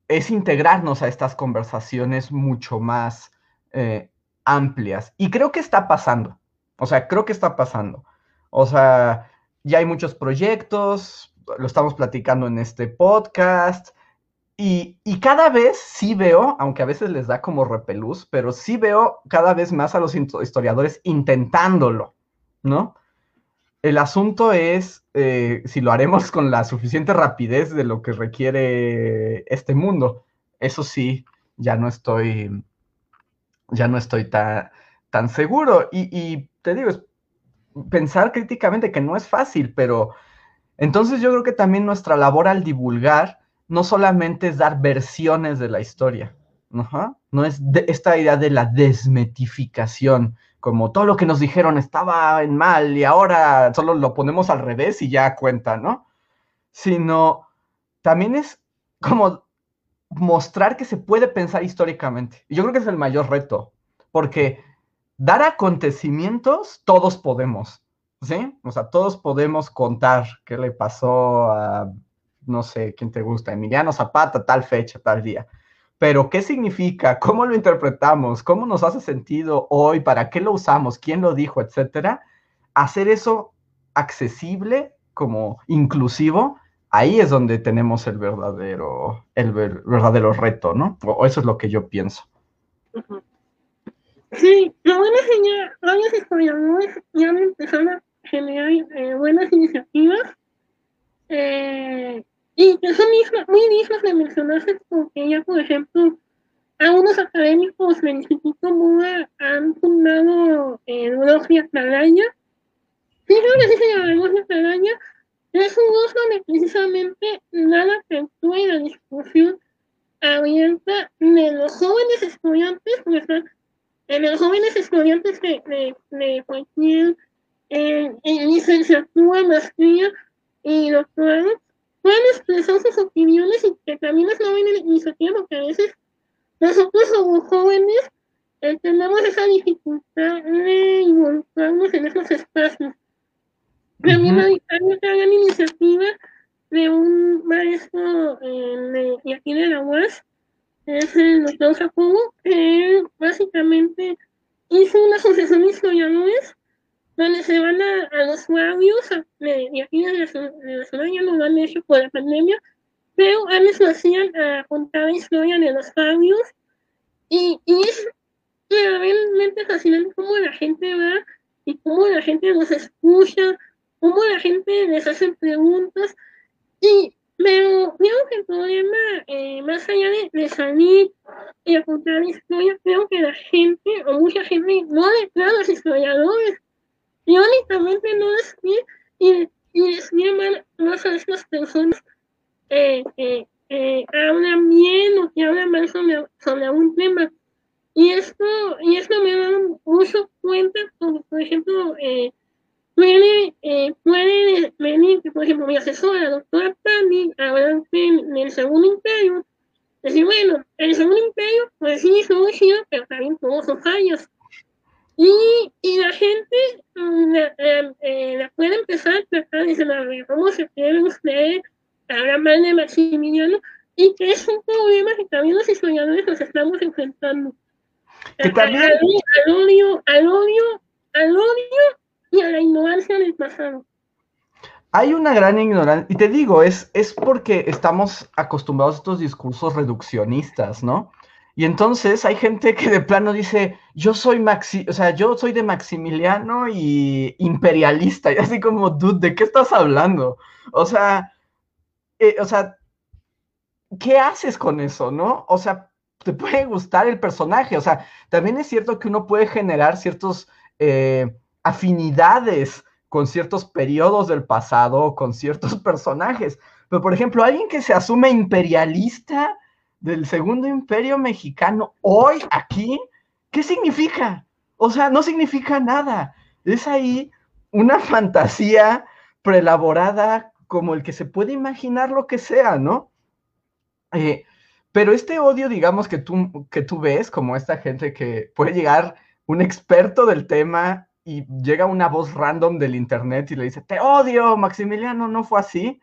es integrarnos a estas conversaciones mucho más eh, amplias. Y creo que está pasando, o sea, creo que está pasando. O sea, ya hay muchos proyectos, lo estamos platicando en este podcast. Y, y, cada vez sí veo, aunque a veces les da como repelús, pero sí veo cada vez más a los historiadores intentándolo, ¿no? El asunto es eh, si lo haremos con la suficiente rapidez de lo que requiere este mundo. Eso sí, ya no estoy, ya no estoy tan, seguro. Y, te digo, es pensar críticamente que no es fácil, pero entonces yo creo que también nuestra labor al divulgar no solamente es dar versiones de la historia, no es esta idea de la desmetificación, como todo lo que nos dijeron estaba en mal y ahora solo lo ponemos al revés y ya cuenta, ¿no? Sino también es como mostrar que se puede pensar históricamente. Y yo creo que es el mayor reto, porque dar acontecimientos, todos podemos, ¿sí? O sea, todos podemos contar qué le pasó a, no sé, quién te gusta, Emiliano Zapata, tal fecha, tal día. Pero, ¿qué significa? ¿Cómo lo interpretamos? ¿Cómo nos hace sentido hoy? ¿Para qué lo usamos? ¿Quién lo dijo? Etcétera. Hacer eso accesible, como inclusivo, ahí es donde tenemos el verdadero, el verdadero reto, ¿no? O eso es lo que yo pienso. Sí, lo bueno varios historiadores han empezado a generar eh, buenas iniciativas eh, y que son muy dignas de mencionarse porque ya, por ejemplo, algunos académicos del Instituto MUA han fundado el blog de Atalaya. Sí, creo que sí se llama el. Es un blog donde precisamente nada apertura y la discusión abierta de los jóvenes estudiantes, pues, de los jóvenes estudiantes de, de, de cualquier eh, licenciatura, maestría y doctorado, pueden expresar sus opiniones y que también es una buena iniciativa porque a veces nosotros como jóvenes eh, tenemos esa dificultad de involucrarnos en esos espacios. También hay, otra gran iniciativa de un maestro eh, de, aquí de la UAS, es el doctor Jacobo, que básicamente hizo una asociación de historiadores donde se van a, los barrios, y aquí en la, ciudad ya no lo han hecho por la pandemia, pero antes lo hacían a contar la historia de los barrios, y, y es realmente fascinante cómo la gente va y cómo la gente nos escucha, cómo la gente les hace preguntas, y pero creo que el problema, eh, más allá de, salir y a contar historias, creo que la gente, o mucha gente, no le a los historiadores, y únicamente no es que y, y les más a estas personas eh, eh, eh, hablan bien o que hablan mal sobre, sobre algún tema. Y esto, y esto me da mucho cuenta, como por ejemplo, eh, puede, eh, puede venir, por ejemplo, mi asesora, la doctora Pani, hablar en, el Segundo Imperio, decir, bueno, el Segundo Imperio, pues sí, estuvo chido, pero también tuvo sus fallos. Y, y la gente mm, la, eh, la, puede empezar a tratar, dice, ¿cómo se quiere usted hablar mal de Maximiliano? Y que es un problema que también los historiadores nos estamos enfrentando. Que también... Al, al, odio, al odio, al odio y a la ignorancia del pasado. Hay una gran ignorancia, y te digo, es, es porque estamos acostumbrados a estos discursos reduccionistas, ¿no? Y entonces hay gente que de plano dice, yo soy Maxi, o sea, yo soy de Maximiliano y imperialista, y así como, dude, ¿de qué estás hablando? O sea, eh, o sea, ¿qué haces con eso, no? O sea, te puede gustar el personaje, o sea, también es cierto que uno puede generar ciertos eh, afinidades con ciertos periodos del pasado, con ciertos personajes, pero por ejemplo, alguien que se asume imperialista, del Segundo Imperio Mexicano hoy aquí, ¿qué significa? O sea, no significa nada. Es ahí una fantasía preelaborada como el que se puede imaginar lo que sea, ¿no? Eh, pero este odio, digamos, que tú, que tú ves, como esta gente que puede llegar un experto del tema y llega una voz random del internet y le dice, te odio, Maximiliano, no fue así.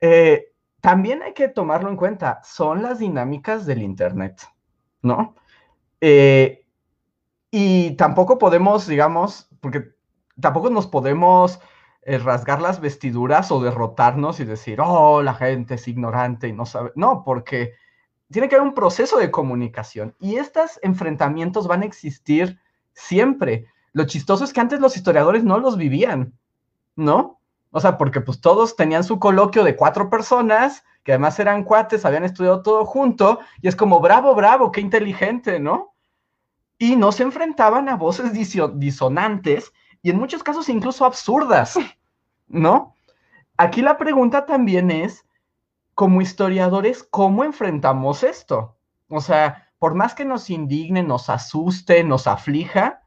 Eh, también hay que tomarlo en cuenta, son las dinámicas del Internet, ¿no? Eh, y tampoco podemos, digamos, porque tampoco nos podemos eh, rasgar las vestiduras o derrotarnos y decir, oh, la gente es ignorante y no sabe. No, porque tiene que haber un proceso de comunicación y estos enfrentamientos van a existir siempre. Lo chistoso es que antes los historiadores no los vivían, ¿no? O sea, porque pues todos tenían su coloquio de cuatro personas, que además eran cuates, habían estudiado todo junto, y es como, bravo, bravo, qué inteligente, ¿no? Y no se enfrentaban a voces disonantes y en muchos casos incluso absurdas, ¿no? Aquí la pregunta también es, como historiadores, ¿cómo enfrentamos esto? O sea, por más que nos indigne, nos asuste, nos aflija,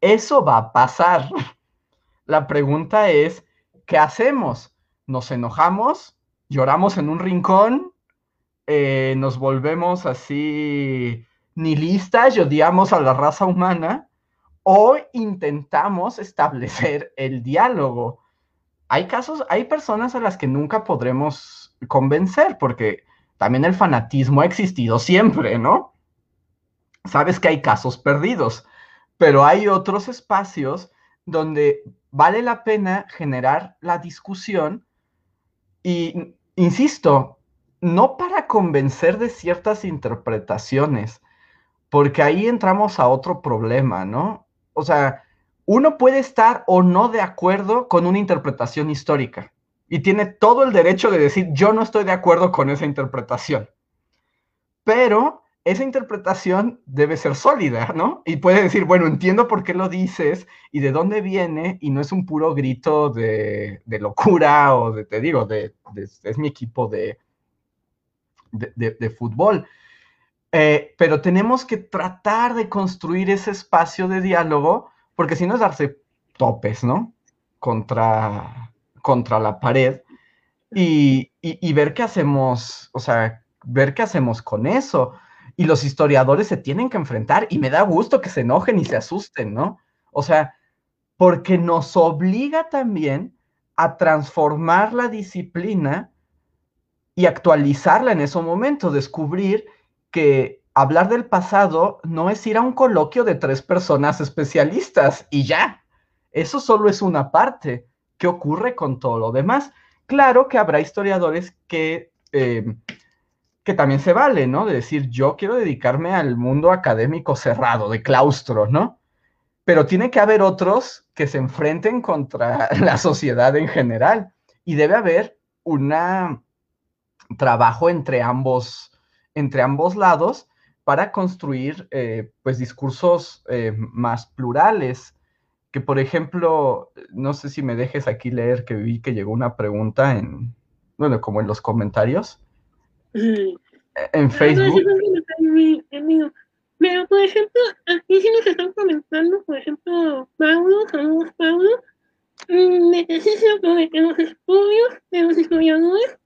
eso va a pasar. La pregunta es, ¿qué hacemos? ¿Nos enojamos? ¿Lloramos en un rincón? Eh, ¿Nos volvemos así nihilistas y odiamos a la raza humana? ¿O intentamos establecer el diálogo? Hay casos, hay personas a las que nunca podremos convencer porque también el fanatismo ha existido siempre, ¿no? Sabes que hay casos perdidos, pero hay otros espacios donde vale la pena generar la discusión y, insisto, no para convencer de ciertas interpretaciones, porque ahí entramos a otro problema, ¿no? O sea, uno puede estar o no de acuerdo con una interpretación histórica y tiene todo el derecho de decir yo no estoy de acuerdo con esa interpretación. Pero esa interpretación debe ser sólida, ¿no? Y puede decir, bueno, entiendo por qué lo dices y de dónde viene y no es un puro grito de, locura o de, te digo, de, es mi equipo de, de, fútbol. Eh, pero tenemos que tratar de construir ese espacio de diálogo porque si no es darse topes, ¿no? Contra, contra la pared y, y ver qué hacemos, o sea, ver qué hacemos con eso y los historiadores se tienen que enfrentar y me da gusto que se enojen y se asusten, ¿no? O sea, porque nos obliga también a transformar la disciplina y actualizarla en ese momento, descubrir que hablar del pasado no es ir a un coloquio de tres personas especialistas y ya. Eso solo es una parte. ¿Qué ocurre con todo lo demás? Claro que habrá historiadores que eh, que también se vale, ¿no? De decir, yo quiero dedicarme al mundo académico cerrado, de claustro, ¿no? Pero tiene que haber otros que se enfrenten contra la sociedad en general y debe haber un trabajo entre ambos, entre ambos lados para construir eh, pues discursos eh, más plurales. Que por ejemplo, no sé si me dejes aquí leer que vi que llegó una pregunta en, bueno, como en los comentarios en Facebook. Pero, por ejemplo, aquí sí nos están comentando, por ejemplo, Pablo, saludos Pablo, mm, de que de que los estudios de los historiadores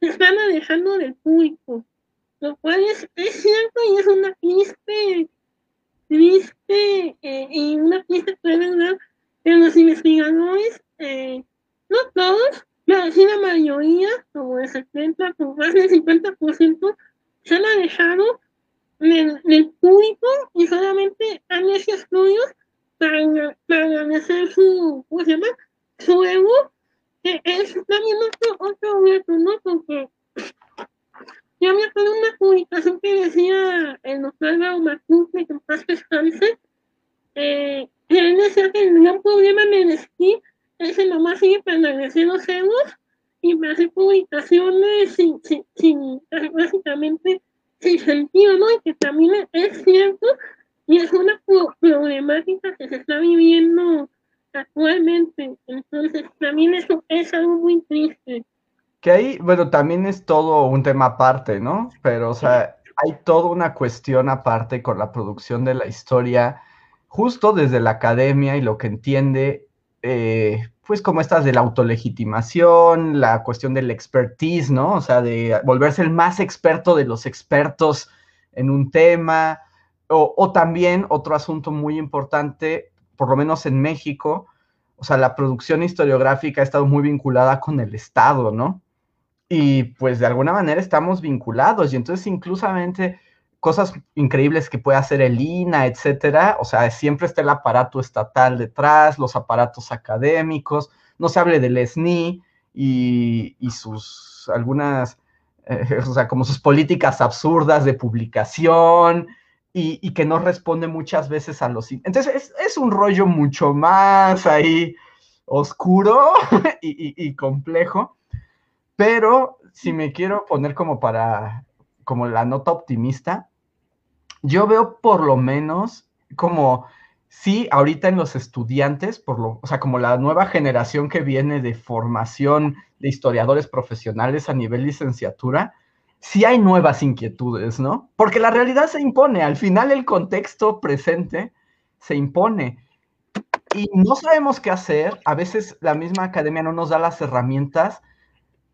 se están alejando del público, lo cual es, es cierto y es una triste, triste eh, y una triste verdad de los investigadores, eh, no todos, la mayoría, como el 70, como más del 50%, se han alejado del, público y solamente han hecho estudios para, para hacer su, ¿cómo se llama? Su ego, es también otro, otro reto, ¿no? Porque yo me acuerdo de una publicación que decía el doctor Matute, que en paz descanse, eh, él decía que el gran problema en el esquí es que nomás sigue para los egos y me hace publicaciones sin, sin básicamente sin sentido, ¿no? Y que también es cierto y es una problemática que se está viviendo actualmente. Entonces, también eso es algo muy triste. Que ahí, bueno, también es todo un tema aparte, ¿no? Pero, o sea, hay toda una cuestión aparte con la producción de la historia, justo desde la academia y lo que entiende eh, pues como estas de la autolegitimación, la cuestión del expertise, ¿no? O sea, de volverse el más experto de los expertos en un tema, o, también otro asunto muy importante, por lo menos en México, o sea, la producción historiográfica ha estado muy vinculada con el Estado, ¿no? Y pues de alguna manera estamos vinculados y entonces inclusamente cosas increíbles que puede hacer el INA, etcétera. O sea, siempre está el aparato estatal detrás, los aparatos académicos, no se hable del SNI y, sus algunas, eh, o sea, como sus políticas absurdas de publicación y, que no responde muchas veces a los... Entonces, es, es un rollo mucho más ahí oscuro y, y complejo, pero si me quiero poner como para como la nota optimista, yo veo por lo menos como, sí, ahorita en los estudiantes, por lo, o sea, como la nueva generación que viene de formación de historiadores profesionales a nivel licenciatura, sí hay nuevas inquietudes, ¿no? Porque la realidad se impone, al final el contexto presente se impone. Y no sabemos qué hacer, a veces la misma academia no nos da las herramientas,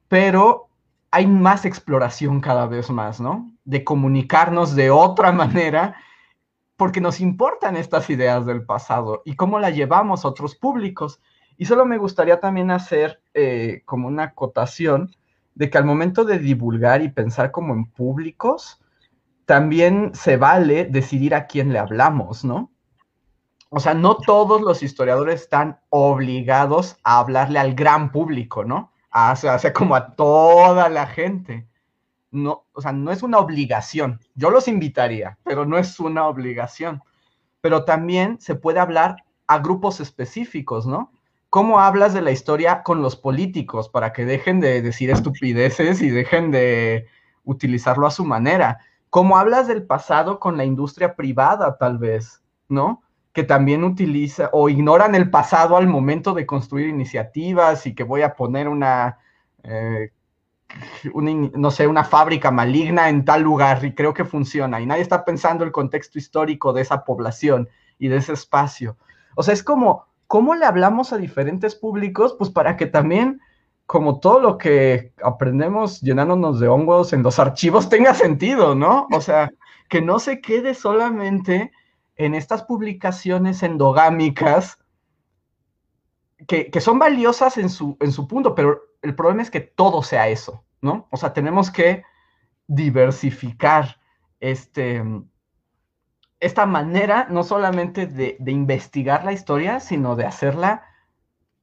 pero hay más exploración cada vez más, ¿no? De comunicarnos de otra manera, porque nos importan estas ideas del pasado y cómo la llevamos a otros públicos. Y solo me gustaría también hacer eh, como una acotación de que al momento de divulgar y pensar como en públicos, también se vale decidir a quién le hablamos, ¿no? O sea, no todos los historiadores están obligados a hablarle al gran público, ¿no? A, o sea, como a toda la gente. No, o sea, no es una obligación. Yo los invitaría, pero no es una obligación. Pero también se puede hablar a grupos específicos, ¿no? ¿Cómo hablas de la historia con los políticos para que dejen de decir estupideces y dejen de utilizarlo a su manera? ¿Cómo hablas del pasado con la industria privada, tal vez, ¿no? Que también utiliza o ignoran el pasado al momento de construir iniciativas y que voy a poner una, eh, no sé, una fábrica maligna en tal lugar y creo que funciona y nadie está pensando el contexto histórico de esa población y de ese espacio. O sea, es como ¿cómo le hablamos a diferentes públicos? Pues para que también, como todo lo que aprendemos llenándonos de hongos en los archivos, tenga sentido, ¿no? O sea, que no se quede solamente en estas publicaciones endogámicas que, son valiosas en su, en su punto, pero el problema es que todo sea eso, ¿no? O sea, tenemos que diversificar este esta manera no solamente de, investigar la historia, sino de hacerla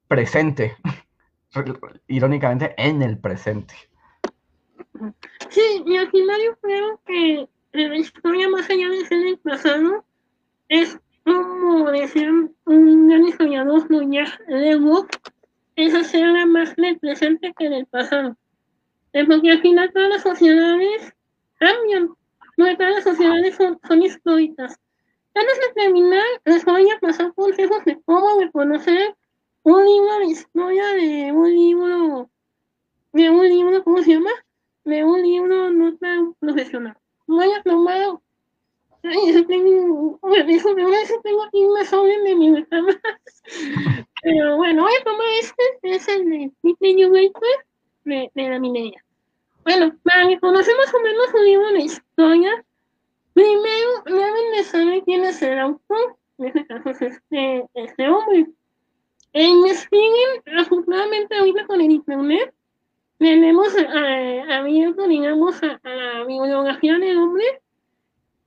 presente, irónicamente en el presente. Sí, final yo creo que la historia más allá de ser el pasado es como decía un historiador, Núñez Lewo, es hacerla más del presente que del pasado. Porque al final todas las sociedades cambian, no todas las sociedades son, históricas. Antes de terminar, les voy a pasar consejos de cómo reconocer un libro de historia de un libro, de un libro, ¿cómo se llama? De un libro no tan profesional. Voy a tomar, ay, eso tengo, tengo aquí sobre de mi cama. Pero bueno, voy a tomar este, es el de Peter de, de la minería. Bueno, para que conocemos o menos un de historia, primero deben de saber quién es el autor, en este caso es este, este hombre. E investiguen, afortunadamente ahorita con el internet, tenemos eh, abierto, digamos, a, la bibliografía del hombre,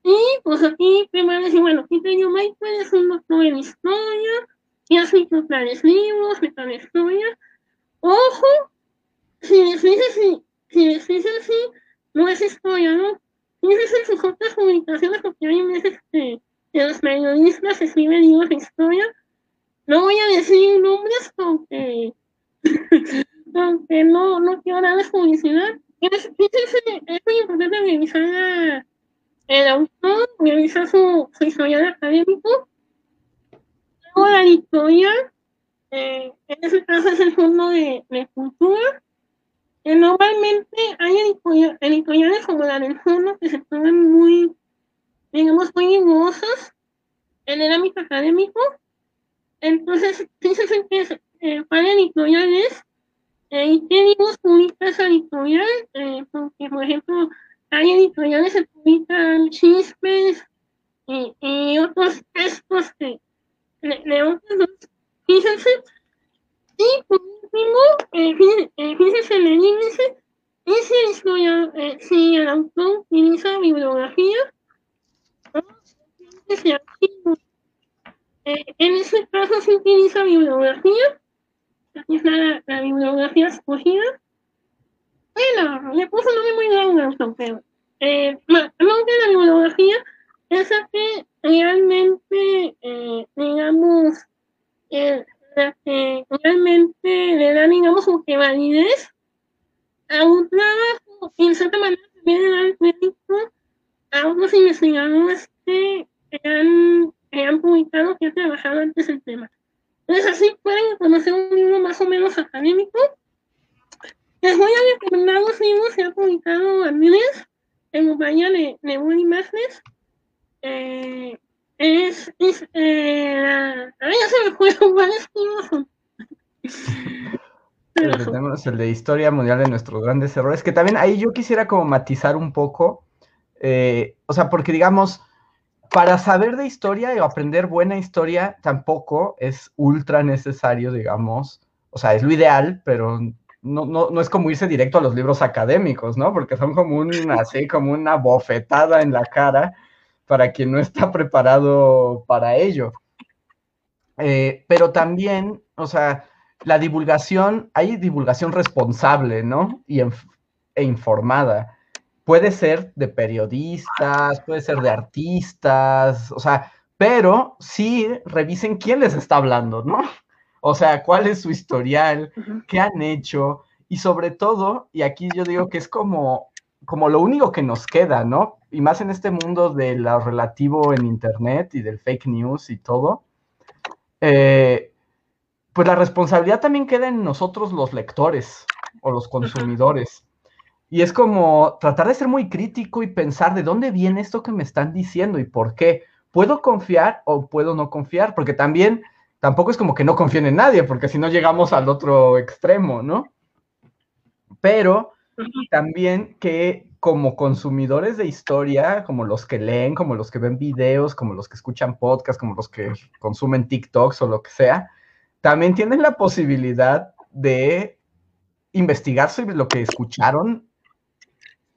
y pues aquí te van a decir, bueno, Peter Michael es un doctor en historia, y ha escrito tales libros de tal historia. Ojo, si dices si si decís así, no es historia, ¿no? Dices en sus otras comunicaciones, porque hay veces que, los periodistas escriben libros de historia. No voy a decir nombres porque, porque no, no quiero darles publicidad. Es, es muy importante revisar el autor, revisar su, su historial académico. Luego la editorial, eh, en ese caso es el Fondo de, de Cultura normalmente hay editoriales como la del fondo que se ponen muy, digamos, muy rigurosas en el ámbito académico. Entonces, fíjense que eh, para editoriales, eh, ¿y qué libros publica esa editorial? Eh, porque, por ejemplo, hay editoriales que publican chismes y, otros textos de, de otros. Fíjense, y por último, eh, eh, fíjese en el índice, ese historia, eh, si el autor utiliza bibliografía, eh, en ese caso se utiliza bibliografía, aquí está la, la bibliografía escogida. Bueno, le puse un nombre muy largo, pero eh, más que la bibliografía, esa que realmente, eh, digamos, eh, que realmente le dan, digamos, como que validez a un trabajo y en cierta manera también le dan crédito a otros investigadores que han, que han publicado, que han trabajado antes el tema. Entonces así pueden conocer un libro más o menos académico. Les voy a recomendar los libros que ha publicado Andrés en compañía de, de Woody Imágenes. Eh, es, es eh, ay, ya se me fue cuáles libros son. Tenemos el de Historia Mundial de Nuestros Grandes Errores, que también ahí yo quisiera como matizar un poco, eh, o sea, porque digamos, para saber de historia o aprender buena historia tampoco es ultra necesario, digamos, o sea, es lo ideal, pero no, no, no, es como irse directo a los libros académicos, ¿no? Porque son como un, así, como una bofetada en la cara para quien no está preparado para ello. Eh, pero también, o sea, la divulgación, hay divulgación responsable, ¿no? Y e informada. Puede ser de periodistas, puede ser de artistas, o sea, pero sí revisen quién les está hablando, ¿no? O sea, cuál es su historial, qué han hecho y sobre todo, y aquí yo digo que es como, como lo único que nos queda, ¿no? Y más en este mundo de lo relativo en Internet y del fake news y todo, eh, pues la responsabilidad también queda en nosotros los lectores o los consumidores. Y es como tratar de ser muy crítico y pensar de dónde viene esto que me están diciendo y por qué. ¿Puedo confiar o puedo no confiar? Porque también tampoco es como que no confíen en nadie, porque si no llegamos al otro extremo, ¿no? Pero también que como consumidores de historia, como los que leen, como los que ven videos, como los que escuchan podcasts, como los que consumen TikToks o lo que sea, también tienen la posibilidad de investigar sobre lo que escucharon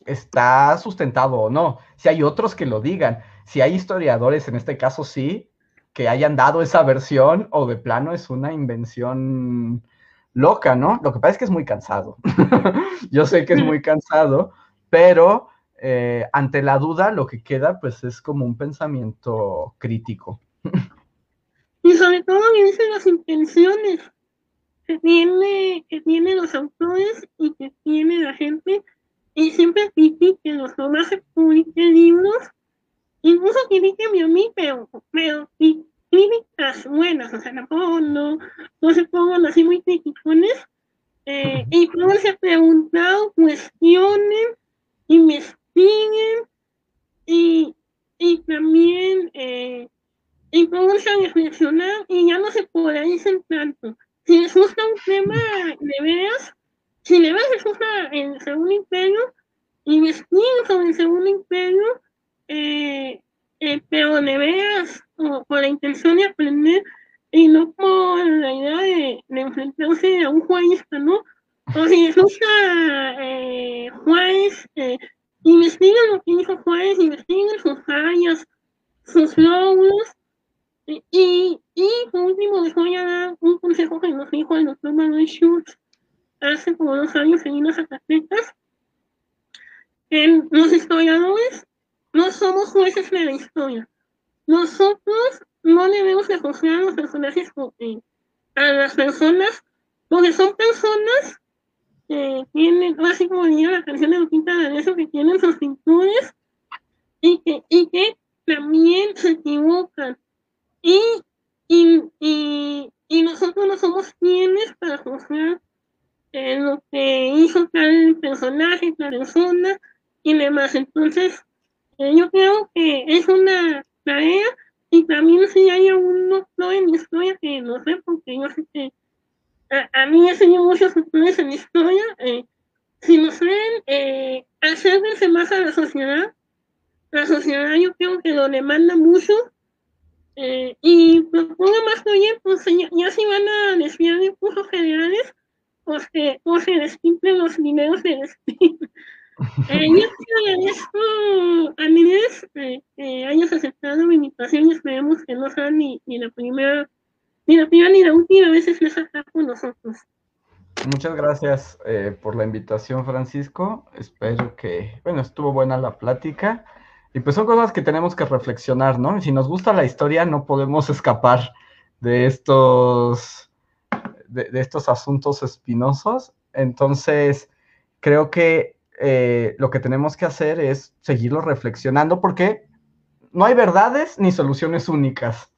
está sustentado o no. Si hay otros que lo digan, si hay historiadores, en este caso sí, que hayan dado esa versión o de plano es una invención loca, ¿no? Lo que pasa es que es muy cansado. Yo sé que es muy cansado, pero eh, ante la duda lo que queda pues es como un pensamiento crítico. y sobre todo dice las intenciones que tiene, que tienen los autores y que tiene la gente. Y siempre que los demás se publiquen libros. Incluso critiquen a mí, pero, pero críticas buenas, o sea, tampoco no, no se pongan así muy criticones, eh, y pónganse a preguntar, cuestionen, investiguen, y, y también eh, y reflexionar y ya no se polaricen tanto. Si les gusta un tema de veras, si de veras les gusta el segundo imperio, investiguen sobre el segundo imperio, eh, eh, pero de veras con, la intención de aprender y no con la idea de, enfrentarse a un juez, ¿no? O si les gusta eh, Juárez, eh, investiguen lo que dijo Juárez, investiguen sus fallas, sus logros, y, y, por último les voy a dar un consejo que nos dijo el doctor Manuel Schultz hace como dos años en unas. En los historiadores no somos jueces de la historia. Nosotros no debemos de juzgar a los personajes a las personas, porque son personas que tienen, así como diría la canción de Lupita que tienen sus pinturas y que, y que también se equivocan. Y, y, y, y nosotros no somos quienes para juzgar eh, lo que hizo tal personaje, tal persona y demás. Entonces, eh, yo creo que es una tarea y también si hay algunos no en historia que no sé, porque yo sé que a, mí me enseñó muchos autores en historia, eh, si nos ven, eh, acérquense más a la sociedad, la sociedad yo creo que lo demanda mucho, eh, y propongo más que oye, pues ya, ya si van a desviar de cursos generales, pues que pues, se despinten los dineros de despido. Eh, yo agradezco a Inés eh, que hayas aceptado mi invitación y esperemos que no sea ni, ni la primera ni la primera ni la última vez que estés acá con nosotros. Muchas gracias eh, por la invitación, Francisco. Espero que, bueno, estuvo buena la plática. Y pues son cosas que tenemos que reflexionar, ¿no? si nos gusta la historia, no podemos escapar de estos, de, de estos asuntos espinosos. Entonces, creo que eh, lo que tenemos que hacer es seguirlo reflexionando porque no hay verdades ni soluciones únicas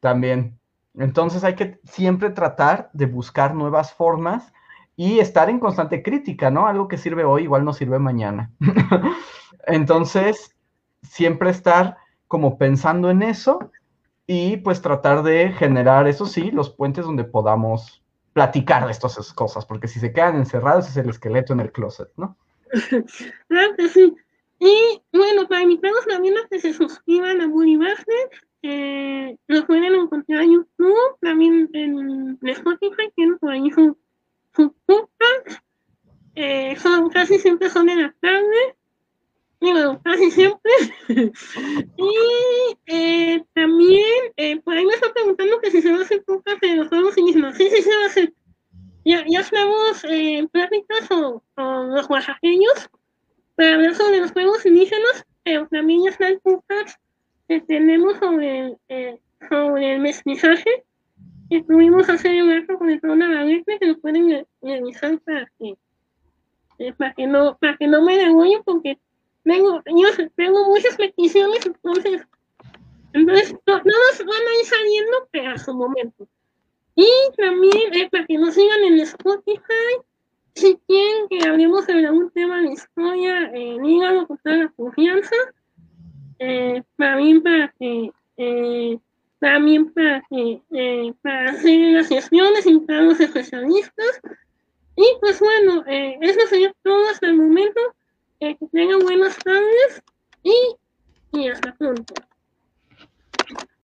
también. Entonces hay que siempre tratar de buscar nuevas formas y estar en constante crítica, ¿no? Algo que sirve hoy igual no sirve mañana. Entonces, siempre estar como pensando en eso y pues tratar de generar, eso sí, los puentes donde podamos platicar de estas cosas, porque si se quedan encerrados es el esqueleto en el closet, ¿no? Claro que sí. Y bueno, para invitarlos también a que se suscriban a Bully Basket, eh, lo pueden encontrar en YouTube, también en Spotify, tienen por su sus eh, son, casi siempre son en la tarde, digo, casi siempre. y eh, también, eh, por ahí me están preguntando que si se va a hacer podcast de los juegos indígenas. Sí, sí, se va a hacer. Ya, ya estamos en pláticas con, los oaxaqueños para hablar sobre los juegos indígenas, pero también ya está el podcast que tenemos sobre, eh, sobre el mestizaje Estuvimos hace un rato con el programa que lo pueden revisar para que, eh, para que no, para que no me degollen porque tengo, yo tengo muchas peticiones, entonces, entonces todos van a ir saliendo pero a su momento. Y también eh, para que nos sigan en Spotify, si quieren que hablemos sobre algún tema de historia, eh, díganlo con toda la confianza. Eh, también para que eh, también para, eh, para hacer las sesiones, los especialistas. Y pues bueno, eh, eso sería todo hasta el momento. Que tengan buenas tardes y, y hasta pronto.